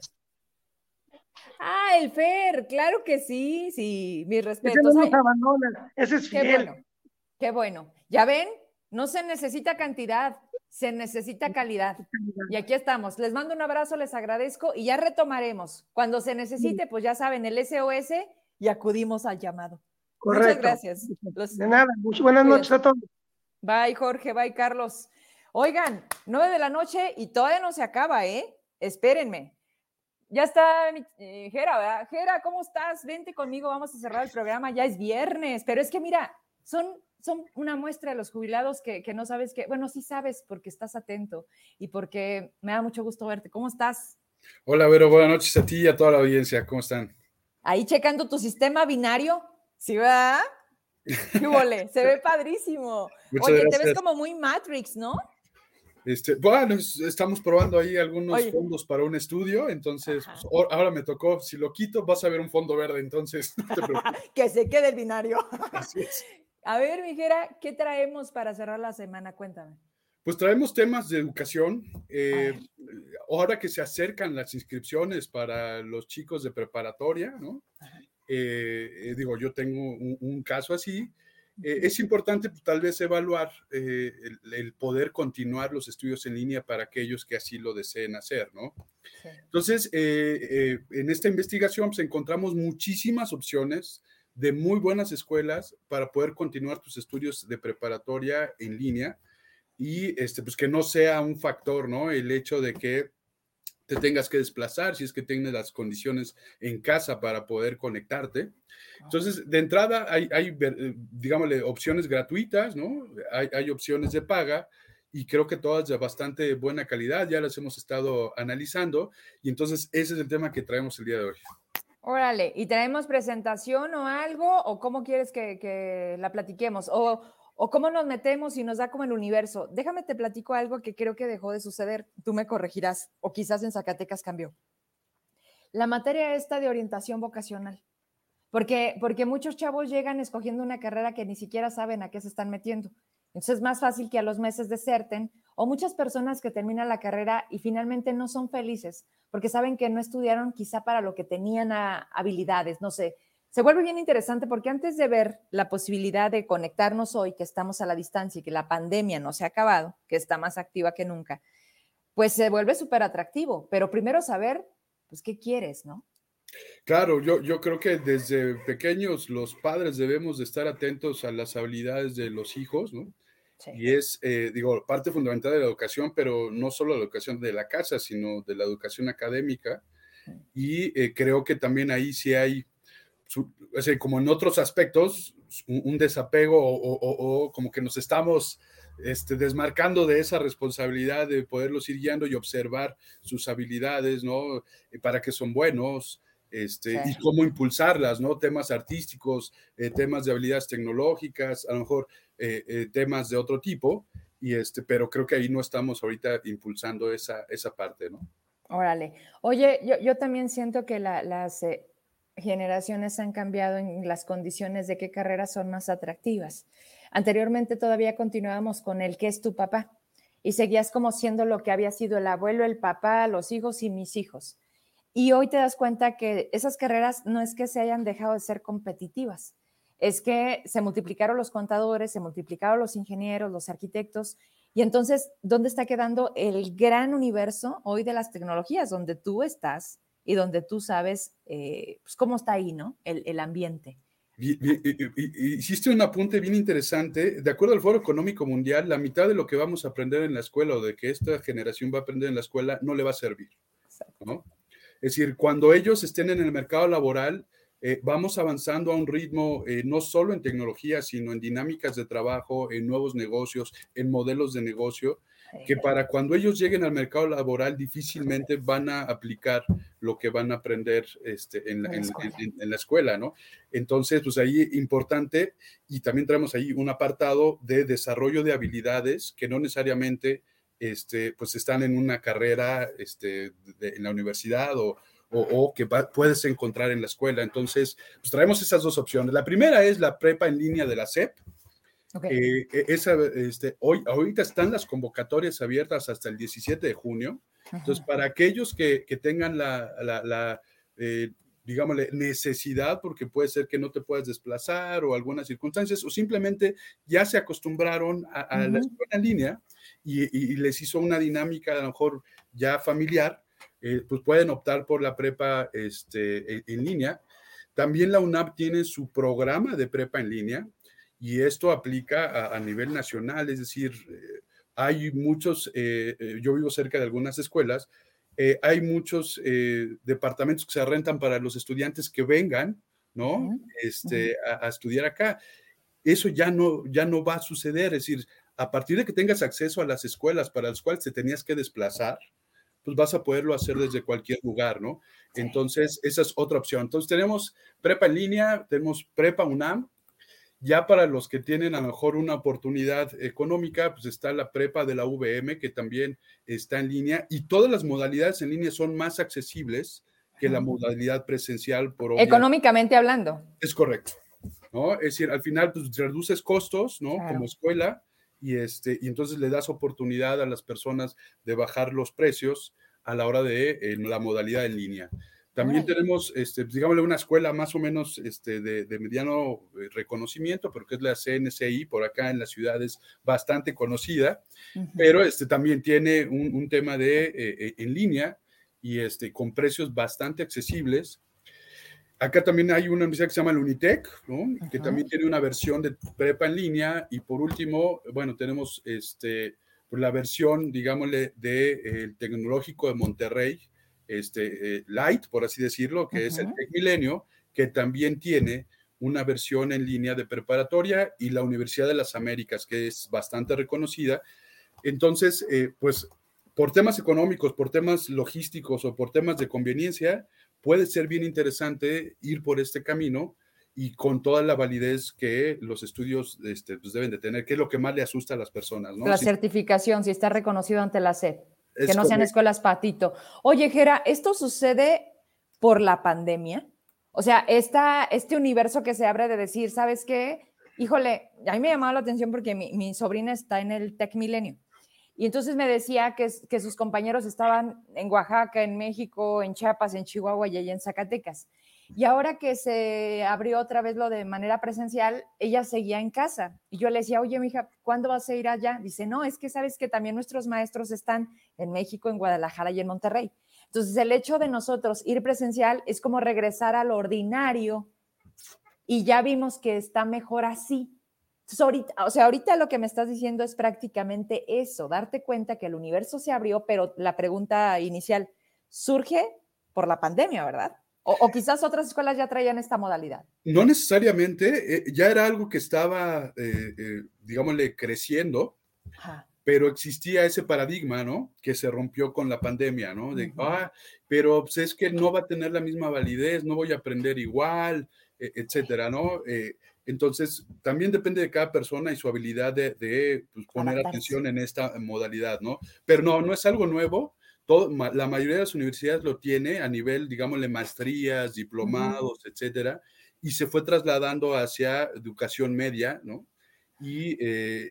Ah, el Fer, claro que sí, sí, mi respeto. Ese no nos abandona, ese es fiel. Qué bueno, qué bueno. Ya ven, no se necesita cantidad, se necesita calidad. Y aquí estamos. Les mando un abrazo, les agradezco y ya retomaremos. Cuando se necesite, pues ya saben, el SOS y acudimos al llamado. Correcto. Muchas gracias. De nada, buenas noches a todos. Bye, Jorge, bye, Carlos. Oigan, nueve de la noche y todavía no se acaba, ¿eh? Espérenme. Ya está eh, Jera, ¿verdad? Jera, ¿cómo estás? Vente conmigo, vamos a cerrar el programa, ya es viernes, pero es que mira, son, son una muestra de los jubilados que, que no sabes que, bueno, sí sabes porque estás atento y porque me da mucho gusto verte. ¿Cómo estás? Hola, Vero, buenas noches a ti y a toda la audiencia, ¿cómo están? Ahí checando tu sistema binario, ¿sí va? (laughs) ¿Qué Se ve padrísimo. Oye, te ves como muy Matrix, ¿no? Este, bueno, estamos probando ahí algunos fondos para un estudio, entonces pues, ahora me tocó, si lo quito vas a ver un fondo verde, entonces (laughs) que se quede el binario. A ver, Mijera, ¿qué traemos para cerrar la semana? Cuéntame. Pues traemos temas de educación. Eh, ahora que se acercan las inscripciones para los chicos de preparatoria, ¿no? Eh, eh, digo, yo tengo un caso así. Eh, es importante pues, tal vez evaluar eh, el, poder continuar los estudios en línea para aquellos que así lo deseen hacer, ¿no? Entonces, eh, en esta investigación pues, encontramos muchísimas opciones de muy buenas escuelas para poder continuar tus estudios de preparatoria en línea y este, pues que no sea un factor, ¿no? El hecho de que te tengas que desplazar, si es que tienes las condiciones en casa para poder conectarte. Entonces, de entrada hay, hay eh, digámosle, opciones gratuitas, ¿no? Hay, hay, opciones de paga y creo que todas de bastante buena calidad, ya las hemos estado analizando y entonces ese es el tema que traemos el día de hoy. Órale, ¿y traemos presentación o algo? ¿O cómo quieres que, que la platiquemos? ¿O, ¿O cómo nos metemos y nos da como el universo? Déjame te platico algo que creo que dejó de suceder. Tú me corregirás, o quizás en Zacatecas cambió. La materia esta de orientación vocacional. Porque, porque muchos chavos llegan escogiendo una carrera que ni siquiera saben a qué se están metiendo. Entonces es más fácil que a los meses deserten o muchas personas que terminan la carrera y finalmente no son felices porque saben que no estudiaron quizá para lo que tenían habilidades, no sé. Se vuelve bien interesante porque antes de ver la posibilidad de conectarnos hoy, que estamos a la distancia y que la pandemia no se ha acabado, que está más activa que nunca, pues se vuelve súper atractivo, pero primero saber, pues, ¿qué quieres, no? Claro, yo, yo creo que desde pequeños los padres debemos de estar atentos a las habilidades de los hijos, ¿no? Y es, eh, digo, parte fundamental de la educación, pero no solo la educación de la casa, sino de la educación académica. Y eh, creo que también ahí sí hay, como en otros aspectos, un, desapego o, como que nos estamos este, desmarcando de esa responsabilidad de poderlos ir guiando y observar sus habilidades, ¿no? Para que son buenos, este, y cómo impulsarlas, ¿no? Temas artísticos, eh, temas de habilidades tecnológicas, a lo mejor eh, eh, temas de otro tipo, y este, pero creo que ahí no estamos ahorita impulsando esa, esa parte, ¿no? Órale. Oye, yo, yo también siento que las generaciones han cambiado en las condiciones de qué carreras son más atractivas. Anteriormente todavía continuábamos con el que es tu papá y seguías como siendo lo que había sido el abuelo, el papá, los hijos y mis hijos. Y hoy te das cuenta que esas carreras no es que se hayan dejado de ser competitivas, es que se multiplicaron los contadores, se multiplicaron los ingenieros, los arquitectos, y entonces, ¿dónde está quedando el gran universo hoy de las tecnologías, donde tú estás y donde tú sabes eh, pues, cómo está ahí, ¿no? El, el ambiente. Hiciste un apunte bien interesante. De acuerdo al Foro Económico Mundial, la mitad de lo que vamos a aprender en la escuela o de que esta generación va a aprender en la escuela no le va a servir. ¿no? Es decir, cuando ellos estén en el mercado laboral, eh, vamos avanzando a un ritmo eh, no solo en tecnología, sino en dinámicas de trabajo, en nuevos negocios, en modelos de negocio, que para cuando ellos lleguen al mercado laboral difícilmente van a aplicar lo que van a aprender este, en, la, en, la escuela, ¿no? Entonces, pues ahí importante, y también traemos ahí un apartado de desarrollo de habilidades que no necesariamente este, pues están en una carrera este, en la universidad o, o, que puedes encontrar en la escuela. Entonces, pues traemos esas dos opciones. La primera es la prepa en línea de la SEP. Eh, e, esa, este, hoy, ahorita están las convocatorias abiertas hasta el 17 de junio. Entonces, para aquellos que, que tengan la, la, la eh, necesidad, porque puede ser que no te puedas desplazar o algunas circunstancias, o simplemente ya se acostumbraron a, la escuela en línea y, les hizo una dinámica a lo mejor ya familiar, eh, pues pueden optar por la prepa este, en, línea. También la UNAP tiene su programa de prepa en línea y esto aplica a, nivel nacional, es decir, eh, hay muchos, eh, yo vivo cerca de algunas escuelas, hay muchos departamentos que se rentan para los estudiantes que vengan, ¿no? Este, a, a, estudiar acá. Eso ya no, ya no va a suceder, es decir, a partir de que tengas acceso a las escuelas para las cuales te tenías que desplazar, pues vas a poderlo hacer desde cualquier lugar, ¿no? Entonces, esa es otra opción. Entonces, tenemos prepa en línea, tenemos prepa UNAM. Ya para los que tienen a lo mejor una oportunidad económica, pues está la prepa de la VM, que también está en línea, y todas las modalidades en línea son más accesibles que la modalidad presencial por Económicamente hablando. Es correcto. ¿no? Es decir, al final pues, reduces costos, ¿no? Como escuela, y, este, y entonces le das oportunidad a las personas de bajar los precios a la hora de eh, la modalidad en línea. También tenemos, este, pues, digámosle, una escuela más o menos este, de, mediano eh, reconocimiento, porque es la CNCI, por acá en la ciudad es bastante conocida, pero este, también tiene un, tema de eh, en línea y este, con precios bastante accesibles Acá también hay una universidad que se llama el Unitec, ¿no? que también tiene una versión de prepa en línea. Y por último, bueno, tenemos este, pues, la versión, digámosle, del de, eh, Tecnológico de Monterrey, este, eh, Light, por así decirlo, que es el Tec Milenio, que también tiene una versión en línea de preparatoria y la Universidad de las Américas, que es bastante reconocida. Entonces, eh, pues por temas económicos, por temas logísticos o por temas de conveniencia, puede ser bien interesante ir por este camino y con toda la validez que los estudios este, pues deben de tener, que es lo que más le asusta a las personas. ¿no? La Si- certificación, si está reconocido ante la SED, que no sean escuelas patito. Oye, Jera, ¿esto sucede por la pandemia? O sea, esta, este universo que se abre de decir, ¿sabes qué? Híjole, a mí me llamaba la atención porque mi, mi sobrina está en el Tech Milenio. Y entonces me decía que, sus compañeros estaban en Oaxaca, en México, en Chiapas, en Chihuahua y allá en Zacatecas. Y ahora que se abrió otra vez lo de manera presencial, ella seguía en casa. Y yo le decía, oye, mija, ¿cuándo vas a ir allá? Dice, no, es que sabes que también nuestros maestros están en México, en Guadalajara y en Monterrey. Entonces, el hecho de nosotros ir presencial es como regresar al ordinario y ya vimos que está mejor así. Entonces, ahorita, o sea, ahorita lo que me estás diciendo es prácticamente eso, darte cuenta que el universo se abrió, pero la pregunta inicial surge por la pandemia, ¿verdad? O, o quizás otras escuelas ya traían esta modalidad. No necesariamente, eh, ya era algo que estaba, eh, eh, digámosle, creciendo, Ajá. pero existía ese paradigma, ¿no? Que se rompió con la pandemia, ¿no? De, Ujú. ah, pero pues, es que no va a tener la misma validez, no voy a aprender igual, e- etcétera, ¿no? Entonces, también depende de cada persona y su habilidad de, de, pues, poner Adaptarse. atención en esta modalidad, ¿no? Pero no, no es algo nuevo. Todo, la mayoría de las universidades lo tiene a nivel, digámosle, maestrías, diplomados, etcétera, y se fue trasladando hacia educación media, ¿no? Y eh,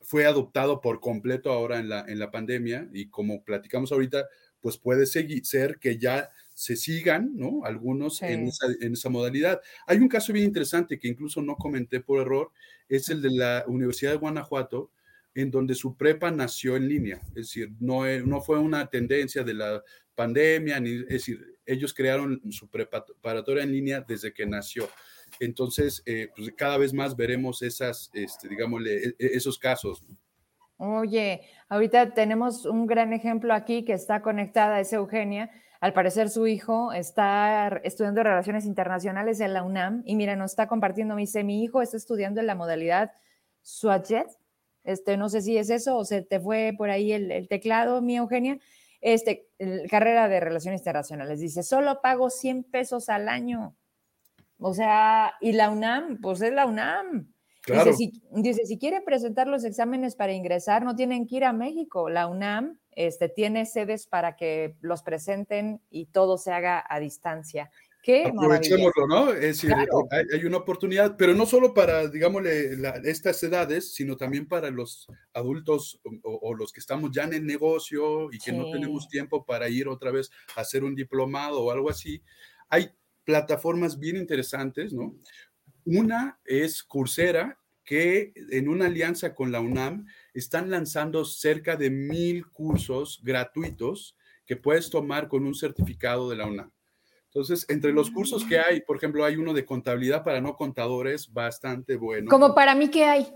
fue adoptado por completo ahora en la, en la pandemia y como platicamos ahorita, pues puede seguir, ser que ya se sigan, ¿no? Algunos en, esa, en esa modalidad. Hay un caso bien interesante que incluso no comenté por error, es el de la Universidad de Guanajuato, en donde su prepa nació en línea, es decir, no, e- no fue una tendencia de la pandemia, ni, es decir, ellos crearon su preparatoria en línea desde que nació. Entonces, eh, pues cada vez más veremos esas, este, digámosle, e- e- esos casos. Oye, ahorita tenemos un gran ejemplo aquí que está conectada, es Eugenia. Al parecer su hijo está estudiando relaciones internacionales en la UNAM y mira, nos está compartiendo, me dice, mi hijo está estudiando en la modalidad SWAT este, no sé si es eso o se te fue por ahí el, teclado, mi Eugenia, este, carrera de relaciones internacionales. Dice, solo pago 100 pesos al año. O sea, y la UNAM, pues es la UNAM. Claro. Dice, si, dice, si quieren presentar los exámenes para ingresar, no tienen que ir a México. La UNAM este, tiene sedes para que los presenten y todo se haga a distancia. Qué. Aprovechémoslo, ¿no? Es decir, Claro. hay, hay una oportunidad, pero no solo para, digámosle, la- estas edades, sino también para los adultos o, o los que estamos ya en el negocio y que no Sí. tenemos tiempo para ir otra vez a hacer un diplomado o algo así. Hay plataformas bien interesantes, ¿no? Una es Coursera, que en una alianza con la UNAM están lanzando cerca de mil cursos gratuitos que puedes tomar con un certificado de la UNAM. Entonces, entre los cursos que hay, por ejemplo, hay uno de contabilidad para no contadores, bastante bueno. Como para mí, ¿qué hay?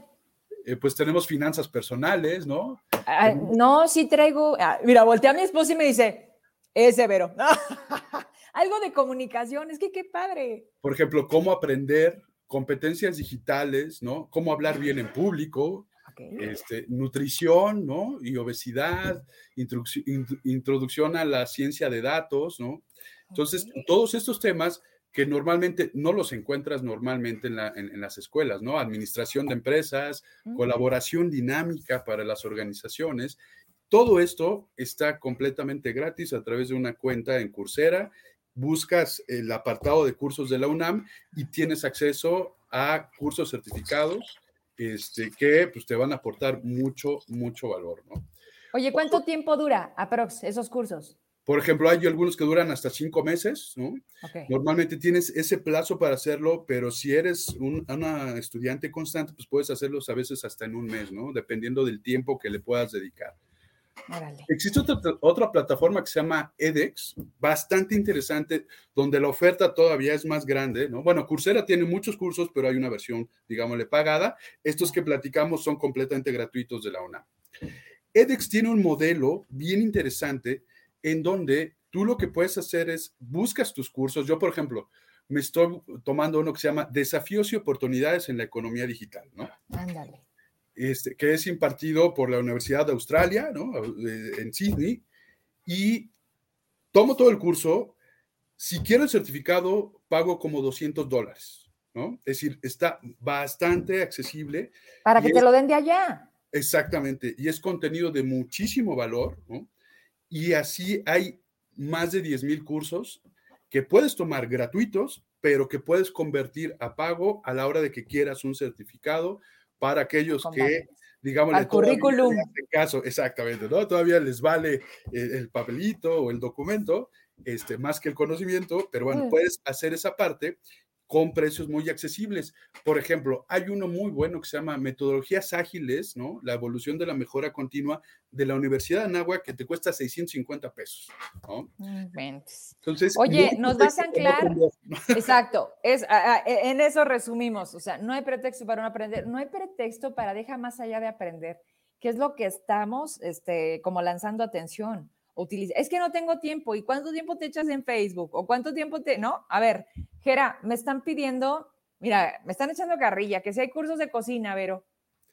Eh, pues tenemos finanzas personales, ¿no? Ah, no, sí traigo. ah, mira, volteé a mi esposo y me dice, ese Vero. (laughs) Algo de comunicación, es que qué padre. Por ejemplo, cómo aprender competencias digitales, ¿no? Cómo hablar bien en público, Ok. este, nutrición, ¿no? Y obesidad, introduc- int- introducción a la ciencia de datos, ¿no? Entonces, Ok. todos estos temas que normalmente no los encuentras normalmente en, la- en- en las escuelas, ¿no? Administración de empresas, Mm. colaboración dinámica para las organizaciones. Todo esto está completamente gratis a través de una cuenta en Coursera. Buscas el apartado de cursos de la UNAM y tienes acceso a cursos certificados este, que pues, te van a aportar mucho, mucho valor, ¿no? Oye, ¿cuánto tiempo dura, aprox, esos cursos? Por ejemplo, hay algunos que duran hasta cinco meses, ¿no? Ok. Normalmente tienes ese plazo para hacerlo, pero si eres un- una estudiante constante, pues puedes hacerlos a veces hasta en un mes, ¿no? Dependiendo del tiempo que le puedas dedicar. Órale. Existe otra, otra plataforma que se llama edX, bastante interesante, donde la oferta todavía es más grande, ¿no? Bueno, Coursera tiene muchos cursos, pero hay una versión, digámosle, pagada. Estos que platicamos son completamente gratuitos de la UNAM. edX tiene un modelo bien interesante en donde tú lo que puedes hacer es buscas tus cursos. Yo, por ejemplo, me estoy tomando uno que se llama Desafíos y Oportunidades en la Economía Digital, ¿no? Ándale. Este, que es impartido por la Universidad de Australia, ¿no? En Sydney, y tomo todo el curso Si quiero el certificado, pago como 200 dólares, ¿no? Es decir, está bastante accesible. Para que te lo den de allá. Exactamente, y es contenido de muchísimo valor, ¿no? Y así hay más de 10 mil cursos que puedes tomar gratuitos, pero que puedes convertir a pago a la hora de que quieras un certificado para aquellos que, digamos, Al currículum. caso, exactamente, ¿no? Todavía les vale el, el papelito o el documento, este, más que el conocimiento, pero bueno, Mm. puedes hacer esa parte con precios muy accesibles. Por ejemplo, hay uno muy bueno que se llama Metodologías Ágiles, ¿no? La evolución de la mejora continua de la Universidad de Anáhuac que te cuesta 650 pesos, ¿no? Inventes. Entonces, Oye, ¿nos vas a anclar? (laughs) Exacto, es, e- en eso resumimos, o sea, no hay pretexto para no aprender, no hay pretexto para dejar más allá de aprender, que es lo que estamos este, como lanzando atención. Utiliza, es que no tengo tiempo, ¿y cuánto tiempo te echas en Facebook? ¿O cuánto tiempo te, no? A ver, Me están pidiendo, mira, me están echando carrilla, que si hay cursos de cocina, Vero.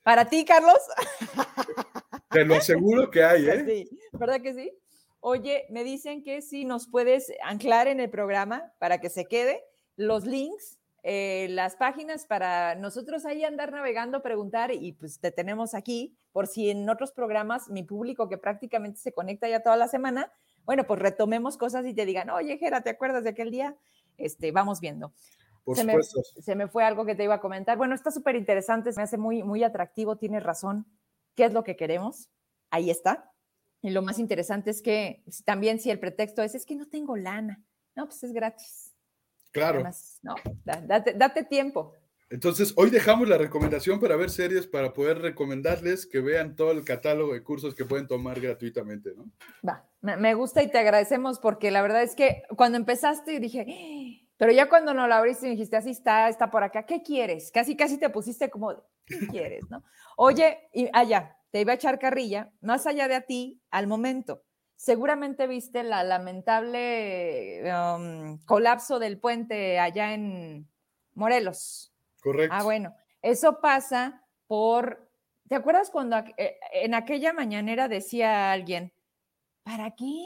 Para ti, Carlos, (laughs) Te lo aseguro que hay, ¿eh? Sí, ¿verdad que sí? Oye, me dicen que si nos puedes anclar en el programa para que se quede los links, eh, las páginas para nosotros ahí andar navegando, preguntar y pues te tenemos aquí por si en otros programas mi público que prácticamente se conecta ya toda la semana, bueno, pues retomemos cosas y te digan, oye, Jera, ¿te acuerdas de aquel día? Este, vamos viendo Por se me, se me fue algo que te iba a comentar. Bueno, está súper interesante, se me hace muy, muy atractivo, tienes razón. ¿Qué es lo que queremos? Ahí está. Y lo más interesante es que también si el pretexto es, es que no tengo lana. No, pues es gratis. Claro. Además, no, da- date, date tiempo. Entonces, hoy dejamos la recomendación para ver series para poder recomendarles que vean todo el catálogo de cursos que pueden tomar gratuitamente, ¿no? Va, me, gusta y te agradecemos porque la verdad es que cuando empezaste dije, "Ah", pero ya cuando nos lo abriste y dijiste, así está, está por acá, ¿qué quieres? Casi, casi te pusiste como, ¿qué (laughs) quieres? ¿no? Oye, y allá, te iba a echar carrilla, más allá de a ti, al momento. Seguramente viste la lamentable um, colapso del puente allá en Morelos. Correcto. Ah, bueno, eso pasa por, ¿te acuerdas cuando eh, en aquella mañanera decía alguien, ¿para qué?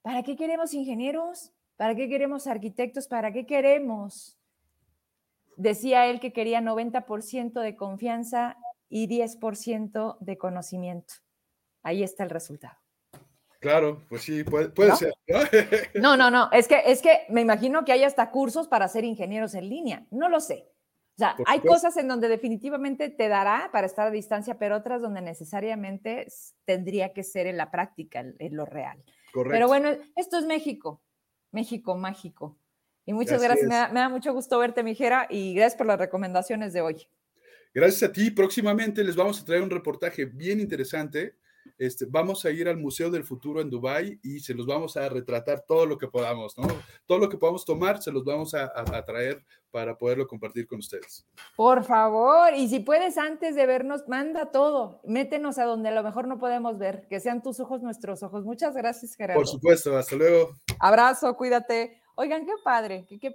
¿Para qué queremos ingenieros? ¿Para qué queremos arquitectos? ¿Para qué queremos? Decía él que quería 90% de confianza y 10% de conocimiento. Ahí está el resultado. Claro, pues sí, puede, puede ¿No? ser. ¿no? No, no, no, es que, es que me imagino que hay hasta cursos para ser ingenieros en línea, no lo sé. O sea, hay cosas en donde definitivamente te dará para estar a distancia, pero otras donde necesariamente tendría que ser en la práctica, en lo real. Correcto. Pero bueno, esto es México, México mágico. Y muchas Así gracias, me da, me da mucho gusto verte, Mijera, y gracias por las recomendaciones de hoy. Gracias a ti. Próximamente les vamos a traer un reportaje bien interesante. Este, vamos a ir al Museo del Futuro en Dubái y se los vamos a retratar todo lo que podamos, ¿no? Todo lo que podamos tomar, se los vamos a, a- a traer para poderlo compartir con ustedes. Por favor, y si puedes antes de vernos, manda todo, métenos a donde a lo mejor no podemos ver, que sean tus ojos nuestros ojos. Muchas gracias, Gerardo. Por supuesto, hasta luego. Abrazo, cuídate. Oigan, qué padre, qué, qué-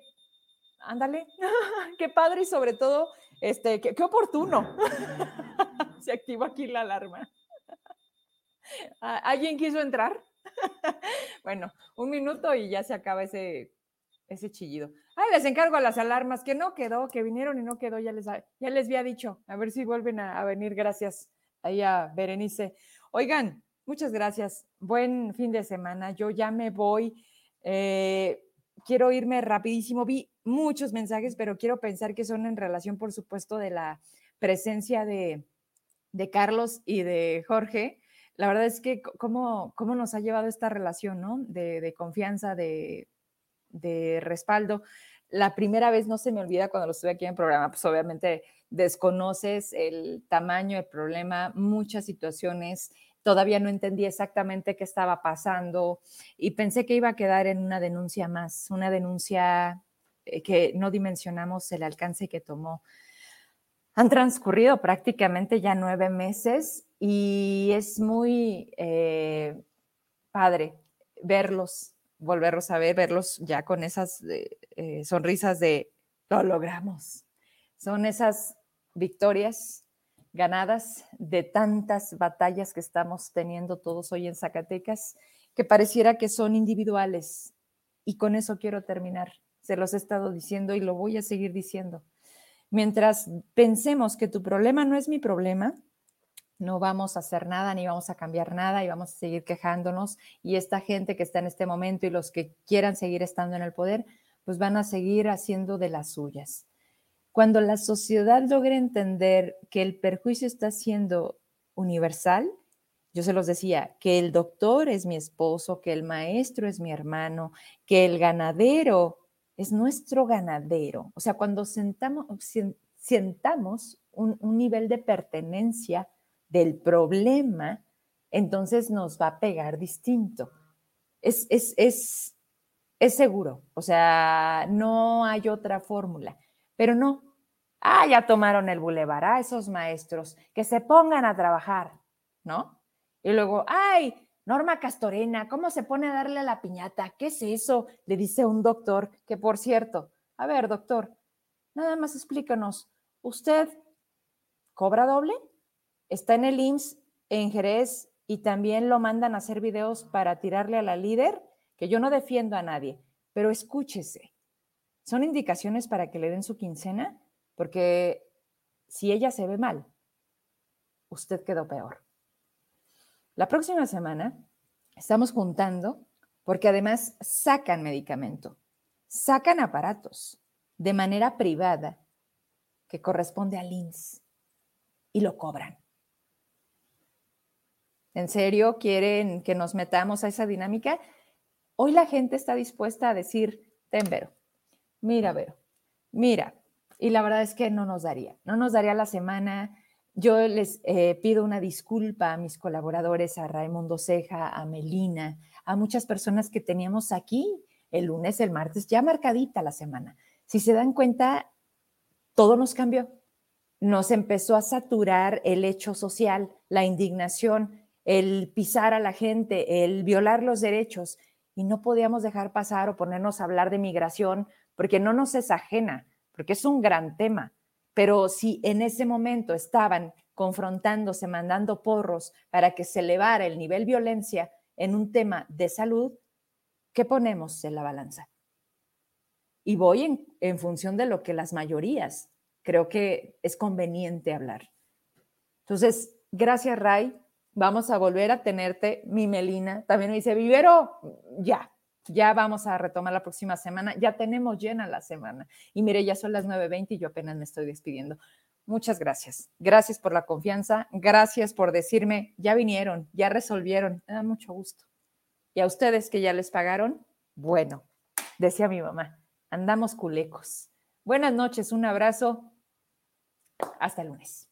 ándale, (laughs) qué padre y sobre todo, este, qué, qué oportuno. (laughs) Se activó aquí la alarma. ¿A- ¿Alguien quiso entrar? (laughs) bueno, un minuto y ya se acaba ese, ese chillido. Ay, les encargo a las alarmas, que no quedó, que vinieron y no quedó, ya les, ya les había dicho. A ver si vuelven a, a venir, gracias ahí a Berenice. Oigan, muchas gracias. Buen fin de semana. Yo ya me voy. Eh, quiero irme rapidísimo. Vi muchos mensajes, pero quiero pensar que son en relación, por supuesto, de la presencia de, de Carlos y de Jorge. La verdad es que cómo, cómo nos ha llevado esta relación, ¿no? De, de confianza, de, de respaldo. La primera vez no se me olvida cuando lo estuve aquí en el programa, pues obviamente desconoces el tamaño del problema, muchas situaciones, todavía no entendí exactamente qué estaba pasando y pensé que iba a quedar en una denuncia más, una denuncia eh, que no dimensionamos el alcance que tomó. Han transcurrido prácticamente ya nueve meses y es muy eh, padre verlos, volverlos a ver, verlos ya con esas eh, eh, sonrisas de lo logramos. Son esas victorias ganadas de tantas batallas que estamos teniendo todos hoy en Zacatecas, que pareciera que son individuales Y con eso quiero terminar. Se los he estado diciendo y lo voy a seguir diciendo. Mientras pensemos que tu problema no es mi problema, no vamos a hacer nada ni vamos a cambiar nada y vamos a seguir quejándonos. Y esta gente que está en este momento y los que quieran seguir estando en el poder, pues van a seguir haciendo de las suyas. Cuando la sociedad logre entender que el perjuicio está siendo universal, yo se los decía, que el doctor es mi esposo, que el maestro es mi hermano, que el ganadero es nuestro ganadero. O sea, cuando sentamos, sentamos un, un nivel de pertenencia del problema, entonces nos va a pegar distinto. Es, es, es, es seguro, o sea, no hay otra fórmula, pero no. Ah, ya tomaron el bulevar, ah, esos maestros, que se pongan a trabajar, ¿no? Y luego, ay, Norma Castorena, ¿cómo se pone a darle a la piñata? ¿Qué es eso? Le dice un doctor, que por cierto, a ver, doctor, nada más explícanos, ¿usted cobra doble? Está en el IMSS en Jerez y también lo mandan a hacer videos para tirarle a la líder, que yo no defiendo a nadie, pero escúchese. Son indicaciones para que le den su quincena, porque si ella se ve mal, usted quedó peor. La próxima semana estamos juntando porque además sacan medicamento, sacan aparatos de manera privada que corresponde al INS y lo cobran. ¿En serio quieren que nos metamos a esa dinámica? Hoy la gente está dispuesta a decir, ten Vero, mira Vero, mira, y la verdad es que no nos daría, no nos daría la semana, yo les eh, pido una disculpa a mis colaboradores, a Raimundo Ceja, a Melina, a muchas personas que teníamos aquí el lunes, el martes, ya marcadita la semana. Si se dan cuenta, todo nos cambió. Nos empezó a saturar el hecho social, la indignación, el pisar a la gente, el violar los derechos. Y no podíamos dejar pasar o ponernos a hablar de migración porque no nos es ajena, porque es un gran tema pero si en ese momento estaban confrontándose, mandando porros para que se elevara el nivel violencia en un tema de salud, ¿qué ponemos en la balanza? Y voy en, en función de lo que las mayorías creo que es conveniente hablar. Entonces, gracias Ray, vamos a volver a tenerte, mi Melina. También me dice, Vivero, ya, ya vamos a retomar la próxima semana. Ya tenemos llena la semana. Y mire, ya son las 9.20 y yo apenas me estoy despidiendo. Muchas gracias. Gracias por la confianza. Gracias por decirme, ya vinieron, ya resolvieron. Me da mucho gusto. Y a ustedes que ya les pagaron, bueno, decía mi mamá, andamos culecos. Buenas noches, un abrazo. Hasta el lunes.